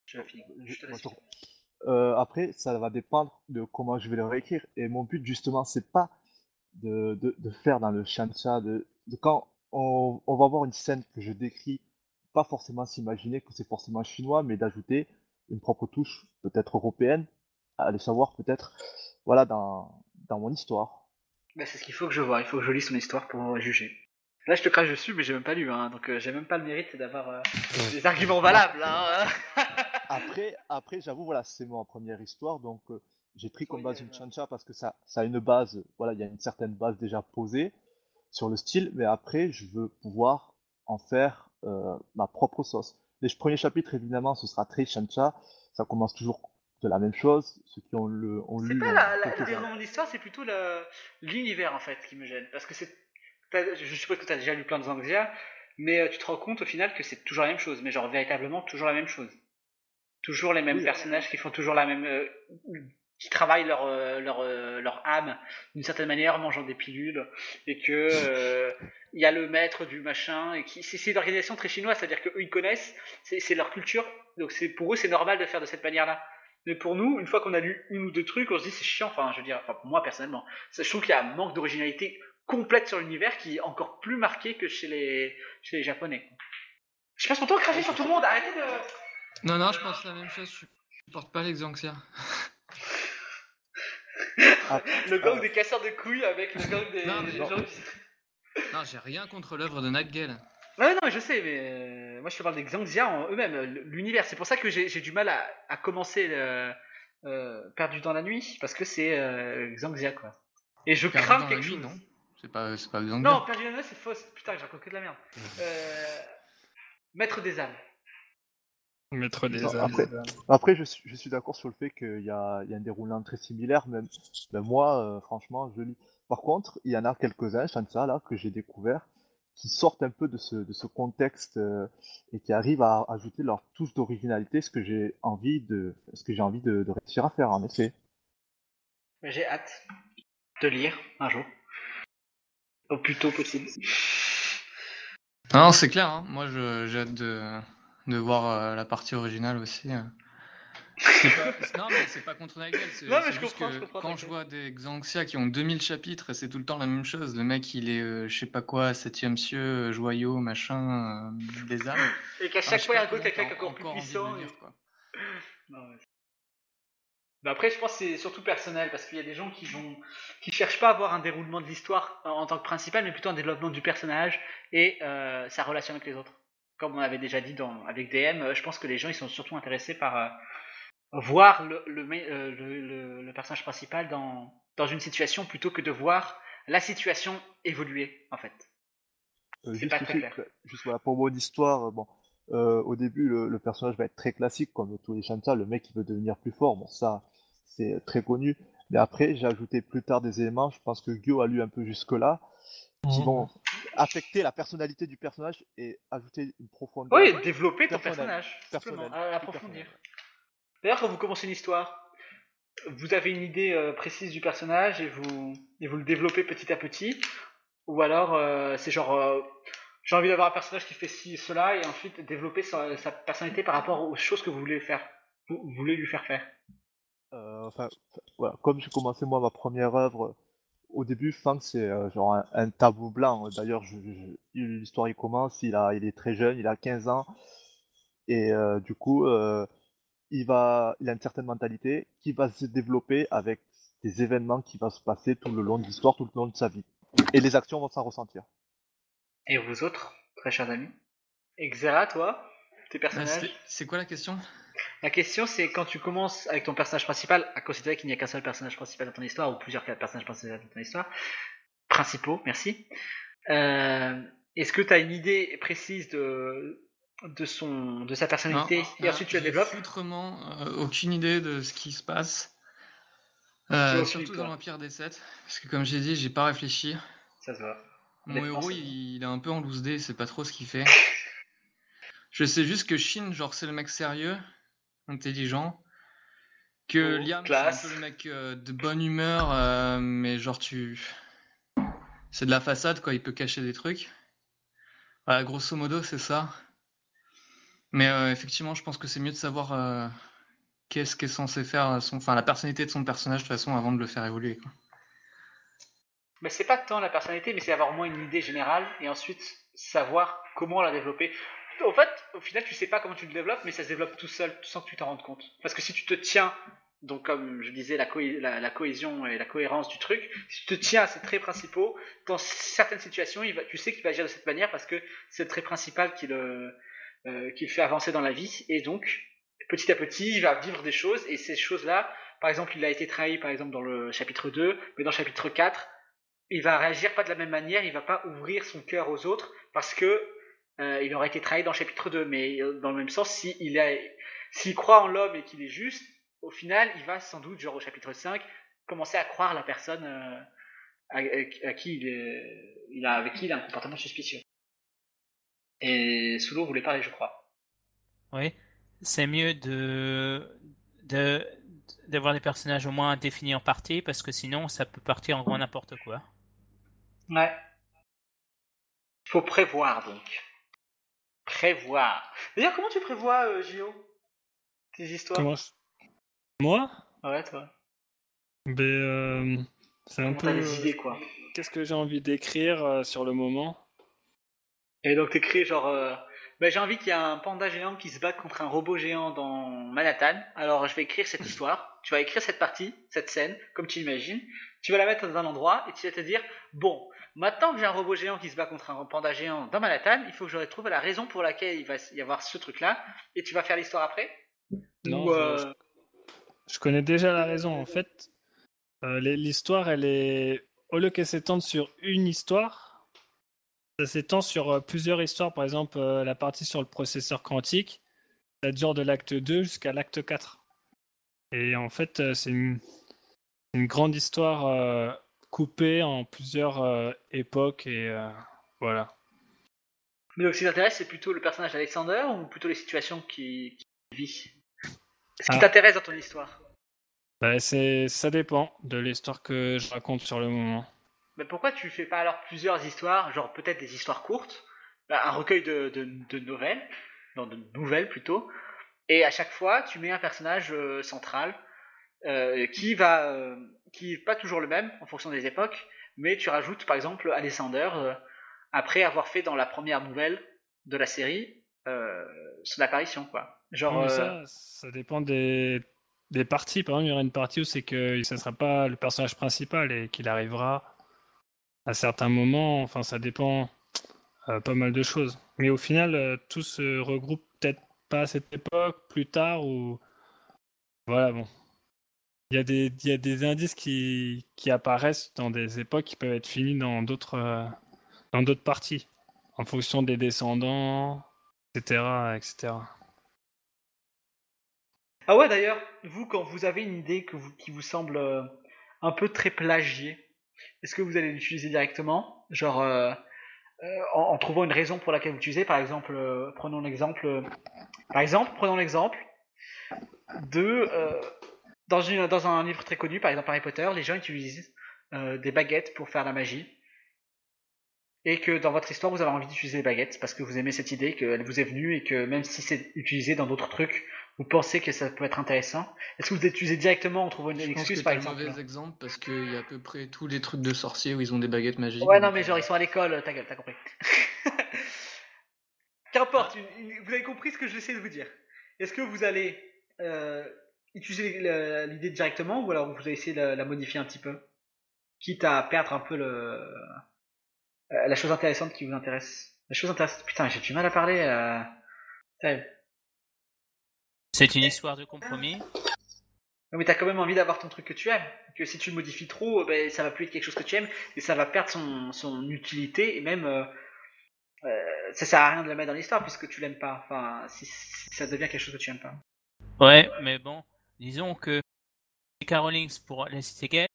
Je vais finir. Je te moi, laisse. je- Euh, après, ça va dépendre de comment je vais le réécrire. Et mon but, justement, c'est pas de, de, de faire dans le Shansha, de, de quand on, on va voir une scène que je décris, pas forcément s'imaginer que c'est forcément chinois, mais d'ajouter une propre touche, peut-être européenne, à aller savoir peut-être, voilà, dans, dans mon histoire. Bah, c'est ce qu'il faut que je vois. Il faut que je lise son histoire pour juger. Là, je te crache dessus, mais j'ai même pas lu, hein, donc euh, j'ai même pas le mérite d'avoir euh, des arguments valables. Hein. [LAUGHS] Après, après, j'avoue, voilà, c'est ma première histoire, donc euh, j'ai pris comme base une chancha parce que ça, ça a une base, voilà, il y a une certaine base déjà posée sur le style, mais après, je veux pouvoir en faire euh, ma propre sauce. Les premiers chapitres, évidemment, ce sera très chancha, ça commence toujours de la même chose, ceux qui ont, le, ont C'est lu... pas ont la, la, quelques- le déroulement de l'histoire, c'est plutôt l'univers en fait qui me gêne. Parce que c'est. Je suppose que tu as déjà lu plein de Zangxia, mais euh, tu te rends compte au final que c'est toujours la même chose, mais genre véritablement toujours la même chose. Toujours les mêmes Oui. personnages qui font toujours la même. euh, qui travaillent leur, euh, leur, leur âme d'une certaine manière en mangeant des pilules et que il y a le maître du machin et qui c'est c'est une organisation très chinoise c'est à dire qu'eux ils connaissent c'est c'est leur culture donc c'est pour eux c'est normal de faire de cette manière là mais pour nous une fois qu'on a lu une ou deux trucs on se dit c'est chiant enfin je veux dire enfin moi personnellement je trouve qu'il y a un manque d'originalité complète sur l'univers qui est encore plus marqué que chez les chez les japonais je passe mon temps à cracher sur tout le monde arrêtez de Non, non, je pense la même chose. Je supporte pas les Xanxia. le gang des casseurs de couilles avec le gang des, Non, mais non. gens qui- Non, j'ai rien contre l'œuvre de Nightgale. Ouais, non, mais je sais, mais euh, moi je te parle des Xanxia en eux-mêmes, euh, l'univers. C'est pour ça que j'ai j'ai du mal à, à commencer euh, Perdu dans la nuit, parce que c'est euh, Xanxia, quoi. Et je Perdu crains dans la quelque nuit, chose. non? C'est pas, c'est pas Xanxia. Non, Perdu dans la nuit, c'est fausse. Putain, je raconte que de la merde. Euh, Maître des âmes. Maître des Non, âmes. après, après, je suis, je suis d'accord sur le fait qu'il y a, il y a un déroulement très similaire, même ben moi, euh, franchement, je lis. Par contre, il y en a quelques-uns, ça là, que j'ai découvert, qui sortent un peu de ce, de ce contexte euh, et qui arrivent à ajouter leur touche d'originalité, ce que j'ai envie de, ce que j'ai envie de, de réussir à faire, en effet. Mais J'ai hâte de lire un jour. Au plus tôt possible. Non, c'est clair, hein. moi je- j'ai hâte de, de voir euh, la partie originale aussi. euh. [LAUGHS] Pas- Non, mais c'est pas contre Nightgale, c'est Non, mais c'est je juste comprends, que je comprends, quand je vois des Xanxia qui ont 2000 chapitres et c'est tout le temps la même chose, le mec il est euh, je sais pas quoi, septième cieux, euh, joyau, machin, euh, des âmes. Et qu'à chaque fois, il y a un comment quelqu'un encore plus puissant. lire, et- quoi. Non, mais- Mais après, je pense que c'est surtout personnel parce qu'il y a des gens qui vont, qui cherchent pas à avoir un déroulement de l'histoire en, tant que principal, mais plutôt un développement du personnage et euh, sa relation avec les autres. Comme on avait déjà dit dans, avec DM, je pense que les gens ils sont surtout intéressés par voir le, le, me- euh, le, le- le personnage principal dans, dans une situation plutôt que de voir la situation évoluer en fait. Euh, C'est juste pas très clair. juste voilà, pour mon histoire, euh, bon, euh, au début, le, le personnage va être très classique, comme tous les Shanta, le mec qui veut devenir plus fort, bon, ça, c'est très connu. Mais après, j'ai ajouté plus tard des éléments, je pense que Gyo a lu un peu jusque-là, qui Mhm. vont affecter la personnalité du personnage et ajouter une profondeur. Oui, développer ton Personnel. personnage, Personnel. à personnel. D'ailleurs, quand vous commencez une histoire, vous avez une idée euh, précise du personnage et vous, le développez petit à petit, ou alors euh, c'est genre euh, j'ai envie d'avoir un personnage qui fait ci cela et ensuite développer sa, personnalité par rapport aux choses que vous voulez faire, vous, voulez lui faire faire. Enfin, voilà, comme j'ai commencé moi ma première œuvre, au début, Fang c'est genre un, tabou blanc. D'ailleurs, l'histoire il commence, il a, il est très jeune, il a 15 ans, et du coup, il va, il a une certaine mentalité qui va se développer avec des événements qui vont se passer tout le long de l'histoire, tout le long de sa vie, et les actions vont s'en ressentir. Et vous autres, très chers amis? Exera, toi, tes Ah, personnages? C'est quoi la question? La question, c'est quand tu commences avec ton personnage principal, à considérer qu'il n'y a qu'un seul personnage principal dans ton histoire, ou plusieurs personnages principaux dans ton histoire, principaux, merci. Euh, Est-ce que tu as une idée précise de, de, son, de sa personnalité, Non, et ensuite tu la développes foutrement euh, aucune idée de ce qui se passe. Euh, surtout dans l'Empire des Sept, parce que comme j'ai dit, j'ai pas réfléchi. Ça se voit. Mon héros, il, il est un peu en loose day, c'est pas trop ce qu'il fait. Je sais juste que Shin, genre, c'est le mec sérieux, intelligent. Que Oh, Liam, c'est un peu le mec euh, de bonne humeur, mais genre, tu. C'est de la façade, quoi, il peut cacher des trucs. Voilà, grosso modo, c'est ça. Mais euh, effectivement, je pense que c'est mieux de savoir euh, qu'est-ce qu'est censé faire son. Enfin, la personnalité de son personnage, de toute façon, avant de le faire évoluer, quoi. Mais c'est pas tant la personnalité, mais c'est avoir au moins une idée générale, et ensuite savoir comment la développer. En fait, au final, tu sais pas comment tu le développes, mais ça se développe tout seul, sans que tu t'en rendes compte. Parce que si tu te tiens, donc comme je disais, la, cohé- la, cohésion et la cohérence du truc, si tu te tiens à ces traits principaux, dans certaines situations, il va, tu sais qu'il va agir de cette manière parce que c'est le trait principal qui le, qui le fait avancer dans la vie, et donc, petit à petit, il va vivre des choses, et ces choses-là, par exemple, il a été trahi, par exemple, dans le chapitre 2, mais dans le chapitre 4, il va réagir pas de la même manière, il va pas ouvrir son cœur aux autres parce que euh, il aurait été trahi dans le chapitre 2, mais euh, dans le même sens, s'il si s'il croit en l'homme et qu'il est juste, au final, il va sans doute, genre au chapitre 5, commencer à croire la personne euh, à, qui il il a, avec qui il a un comportement suspicieux. Et Solo voulait parler, je crois. Oui, c'est mieux de, de, d'avoir des personnages au moins définis en partie, parce que sinon ça peut partir en gros n'importe quoi. Ouais. Il faut prévoir donc. Prévoir. D'ailleurs, comment tu prévois, euh, Gio? Tes histoires? Comment je- Moi? Ouais, toi. Ben, euh, c'est un Comment t'as peu. des idées, quoi? Qu'est-ce que j'ai envie d'écrire euh, sur le moment? Et donc t'écris genre, euh, bah, j'ai envie qu'il y ait un panda géant qui se batte contre un robot géant dans Manhattan. Alors je vais écrire cette histoire. Tu vas écrire cette partie, cette scène, comme tu imagines. Tu vas la mettre dans un endroit et tu vas te dire, bon, maintenant que j'ai un robot géant qui se bat contre un panda géant dans Manhattan, il faut que je retrouve la raison pour laquelle il va y avoir ce truc-là. Et tu vas faire l'histoire après? Non, Ou, euh, Je connais déjà la raison. En fait, euh, l'histoire, elle est. Au lieu qu'elle s'étende sur une histoire, ça s'étend sur euh, plusieurs histoires. Par exemple, euh, la partie sur le processeur quantique, ça dure de l'acte 2 jusqu'à l'acte 4. Et en fait, euh, c'est une, une grande histoire euh, coupée en plusieurs euh, époques. Et euh, voilà. Mais donc ce qui t'intéresse, c'est plutôt le personnage d'Alexander ou plutôt les situations qu'il qui vit? Ce qui Ah. t'intéresse dans ton histoire? Bah, c'est, ça dépend de l'histoire que je raconte sur le moment. Mais pourquoi tu fais pas alors plusieurs histoires, genre peut-être des histoires courtes, bah, un recueil de, de, de nouvelles, non de nouvelles plutôt, et à chaque fois tu mets un personnage euh, central euh, qui va, euh, qui est pas toujours le même en fonction des époques, mais tu rajoutes par exemple Alexander après avoir fait dans la première nouvelle de la série son apparition quoi. Genre ça, ça dépend des, des parties. Par exemple, il y aura une partie où c'est que ce ne sera pas le personnage principal et qu'il arrivera à certains moments. Enfin, ça dépend euh, pas mal de choses. Mais au final, euh, tout se regroupe peut-être pas à cette époque, plus tard ou. Voilà, bon. Il y a des, indices qui, apparaissent dans des époques qui peuvent être finis dans d'autres euh, parties, en fonction des descendants, etc. etc. Ah ouais, d'ailleurs, vous, quand vous avez une idée qui vous semble un peu très plagiée, est-ce que vous allez l'utiliser directement? Genre, euh, euh, en, trouvant une raison pour laquelle vous l'utilisez Par exemple, euh, prenons l'exemple... par exemple, prenons l'exemple de... dans, dans un livre très connu, par exemple Harry Potter, les gens utilisent des baguettes pour faire la magie. Et que dans votre histoire, vous avez envie d'utiliser les baguettes parce que vous aimez cette idée, qu'elle vous est venue et que même si c'est utilisé dans d'autres trucs, vous pensez que ça peut être intéressant? Est-ce que vous l'utilisez directement en trouvant une Je pense excuse que par exemple un mauvais exemple parce qu'il y a à peu près tous les trucs de sorciers où ils ont des baguettes magiques. Ouais, non, mais genre euh, ils sont à l'école, ta gueule, t'as compris. [LAUGHS] Qu'importe, une- une- vous avez compris ce que j'essaie de vous dire. Est-ce que vous allez euh, utiliser l'idée directement ou alors vous allez essayer de la, la modifier un petit peu? Quitte à perdre un peu le, euh, la chose intéressante qui vous intéresse. La chose intéressante. Putain, j'ai du mal à parler. Euh... C'est une histoire de compromis. Non, mais t'as quand même envie d'avoir ton truc que tu aimes. Que si tu le modifies trop, ben, ça va plus être quelque chose que tu aimes et ça va perdre son, son utilité et même euh, euh, ça sert à rien de le mettre dans l'histoire puisque tu l'aimes pas. Enfin, si, si ça devient quelque chose que tu aimes pas. Ouais, mais bon, disons que J.K. Rowling pour la Cité Gale,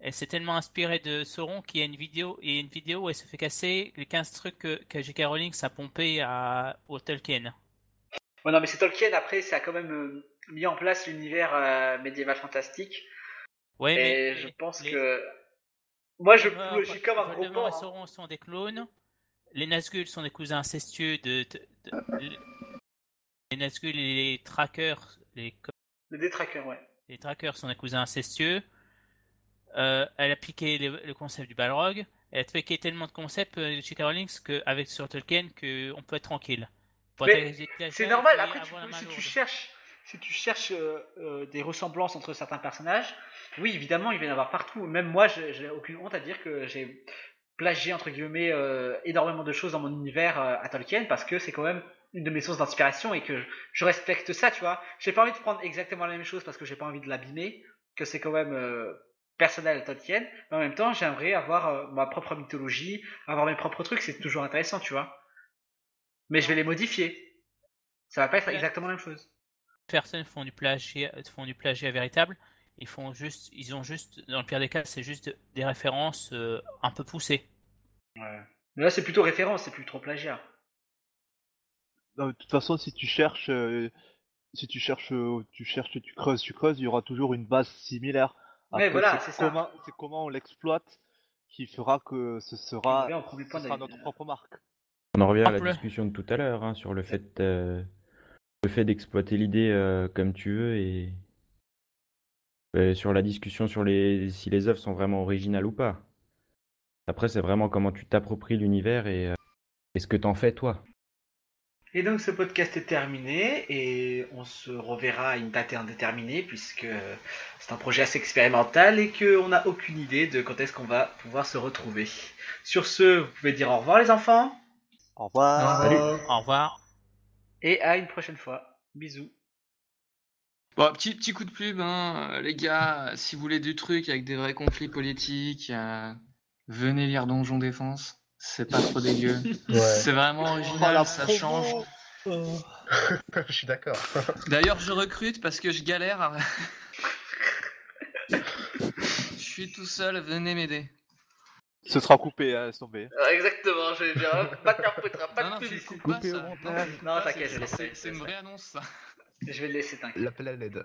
elle s'est tellement inspirée de Sauron qu'il y a une vidéo et une vidéo où elle se fait casser les 15 trucs que, que J.K. Rowling a pompé à, au Tolkien. Ouais, non, mais c'est Tolkien après, ça a quand même euh, mis en place l'univers euh, médiéval fantastique. Ouais, et mais je les- pense les- que. Moi, je, je suis comme un gros porc. hein. Sauron sont des clones. Les Nazgûl sont des cousins incestueux de, de- de- les Nazgûl et les Trackers, les, co- Le détraqueur, ouais. les Trackers sont des cousins incestueux. Euh, elle a piqué le, le concept du Balrog. Elle a piqué tellement de concepts euh, J.K. Rowling qu'avec sur Tolkien qu'on peut être tranquille. C'est normal, après, tu peux- si tu cherches, si tu cherches euh, euh, des ressemblances entre certains personnages, oui, évidemment, il va y en avoir partout. Même moi, je- j'ai aucune honte à dire que j'ai plagié, entre guillemets, euh, énormément de choses dans mon univers à Tolkien parce que c'est quand même une de mes sources d'inspiration et que je, je respecte ça, tu vois. J'ai pas envie de prendre exactement la même chose parce que j'ai pas envie de l'abîmer, que c'est quand même personnel à Tolkien, mais en même temps, j'aimerais avoir ma propre mythologie, avoir mes propres trucs, c'est toujours intéressant, tu vois. Mais je vais les modifier. Ça va pas être Ouais. exactement la même chose. personnes font du plagiat, font du plagiat véritable. Ils font juste, ils ont juste, dans le pire des cas, c'est juste des références euh, un peu poussées. Mais là, c'est plutôt référence, c'est plus trop plagiat. Non, mais de toute façon, si tu cherches euh, si tu cherches, euh, tu cherches, tu creuses, tu creuses, il y aura toujours une base similaire. Ouais, voilà, c'est comment, c'est comment on l'exploite qui fera que ce sera, ce sera d'aller- notre propre marque. On en revient à la discussion de tout à l'heure hein, sur le fait, euh, le fait d'exploiter l'idée euh, comme tu veux et euh, sur la discussion sur les si les œuvres sont vraiment originales ou pas. Après, c'est vraiment comment tu t'appropries l'univers et, euh, et ce que t'en fais toi. Et donc ce podcast est terminé et on se reverra à une date indéterminée puisque c'est un projet assez expérimental et qu'on n'a aucune idée de quand est-ce qu'on va pouvoir se retrouver. Sur ce, vous pouvez dire au revoir les enfants Au revoir. Salut. Au revoir. et à une prochaine fois. Bisous. Bon, petit, petit coup de pub, hein, euh, les gars, si vous voulez du truc avec des vrais conflits politiques, euh, venez lire Donjon Défense. C'est pas trop dégueu. [LAUGHS] Ouais. C'est vraiment Oh, original, la ça promo. change. [LAUGHS] Je suis d'accord. [LAUGHS] D'ailleurs, je recrute parce que je galère. à- je suis tout seul, venez m'aider. Ce sera coupé, hein, laisse tomber. Exactement, je vais dire, pas de carpoutre, pas Non, non, de publicité. Non, t'inquiète, c'est- je une vraie annonce, ça. Je vais le laisser, t'inquiète. L'appel à l'aide.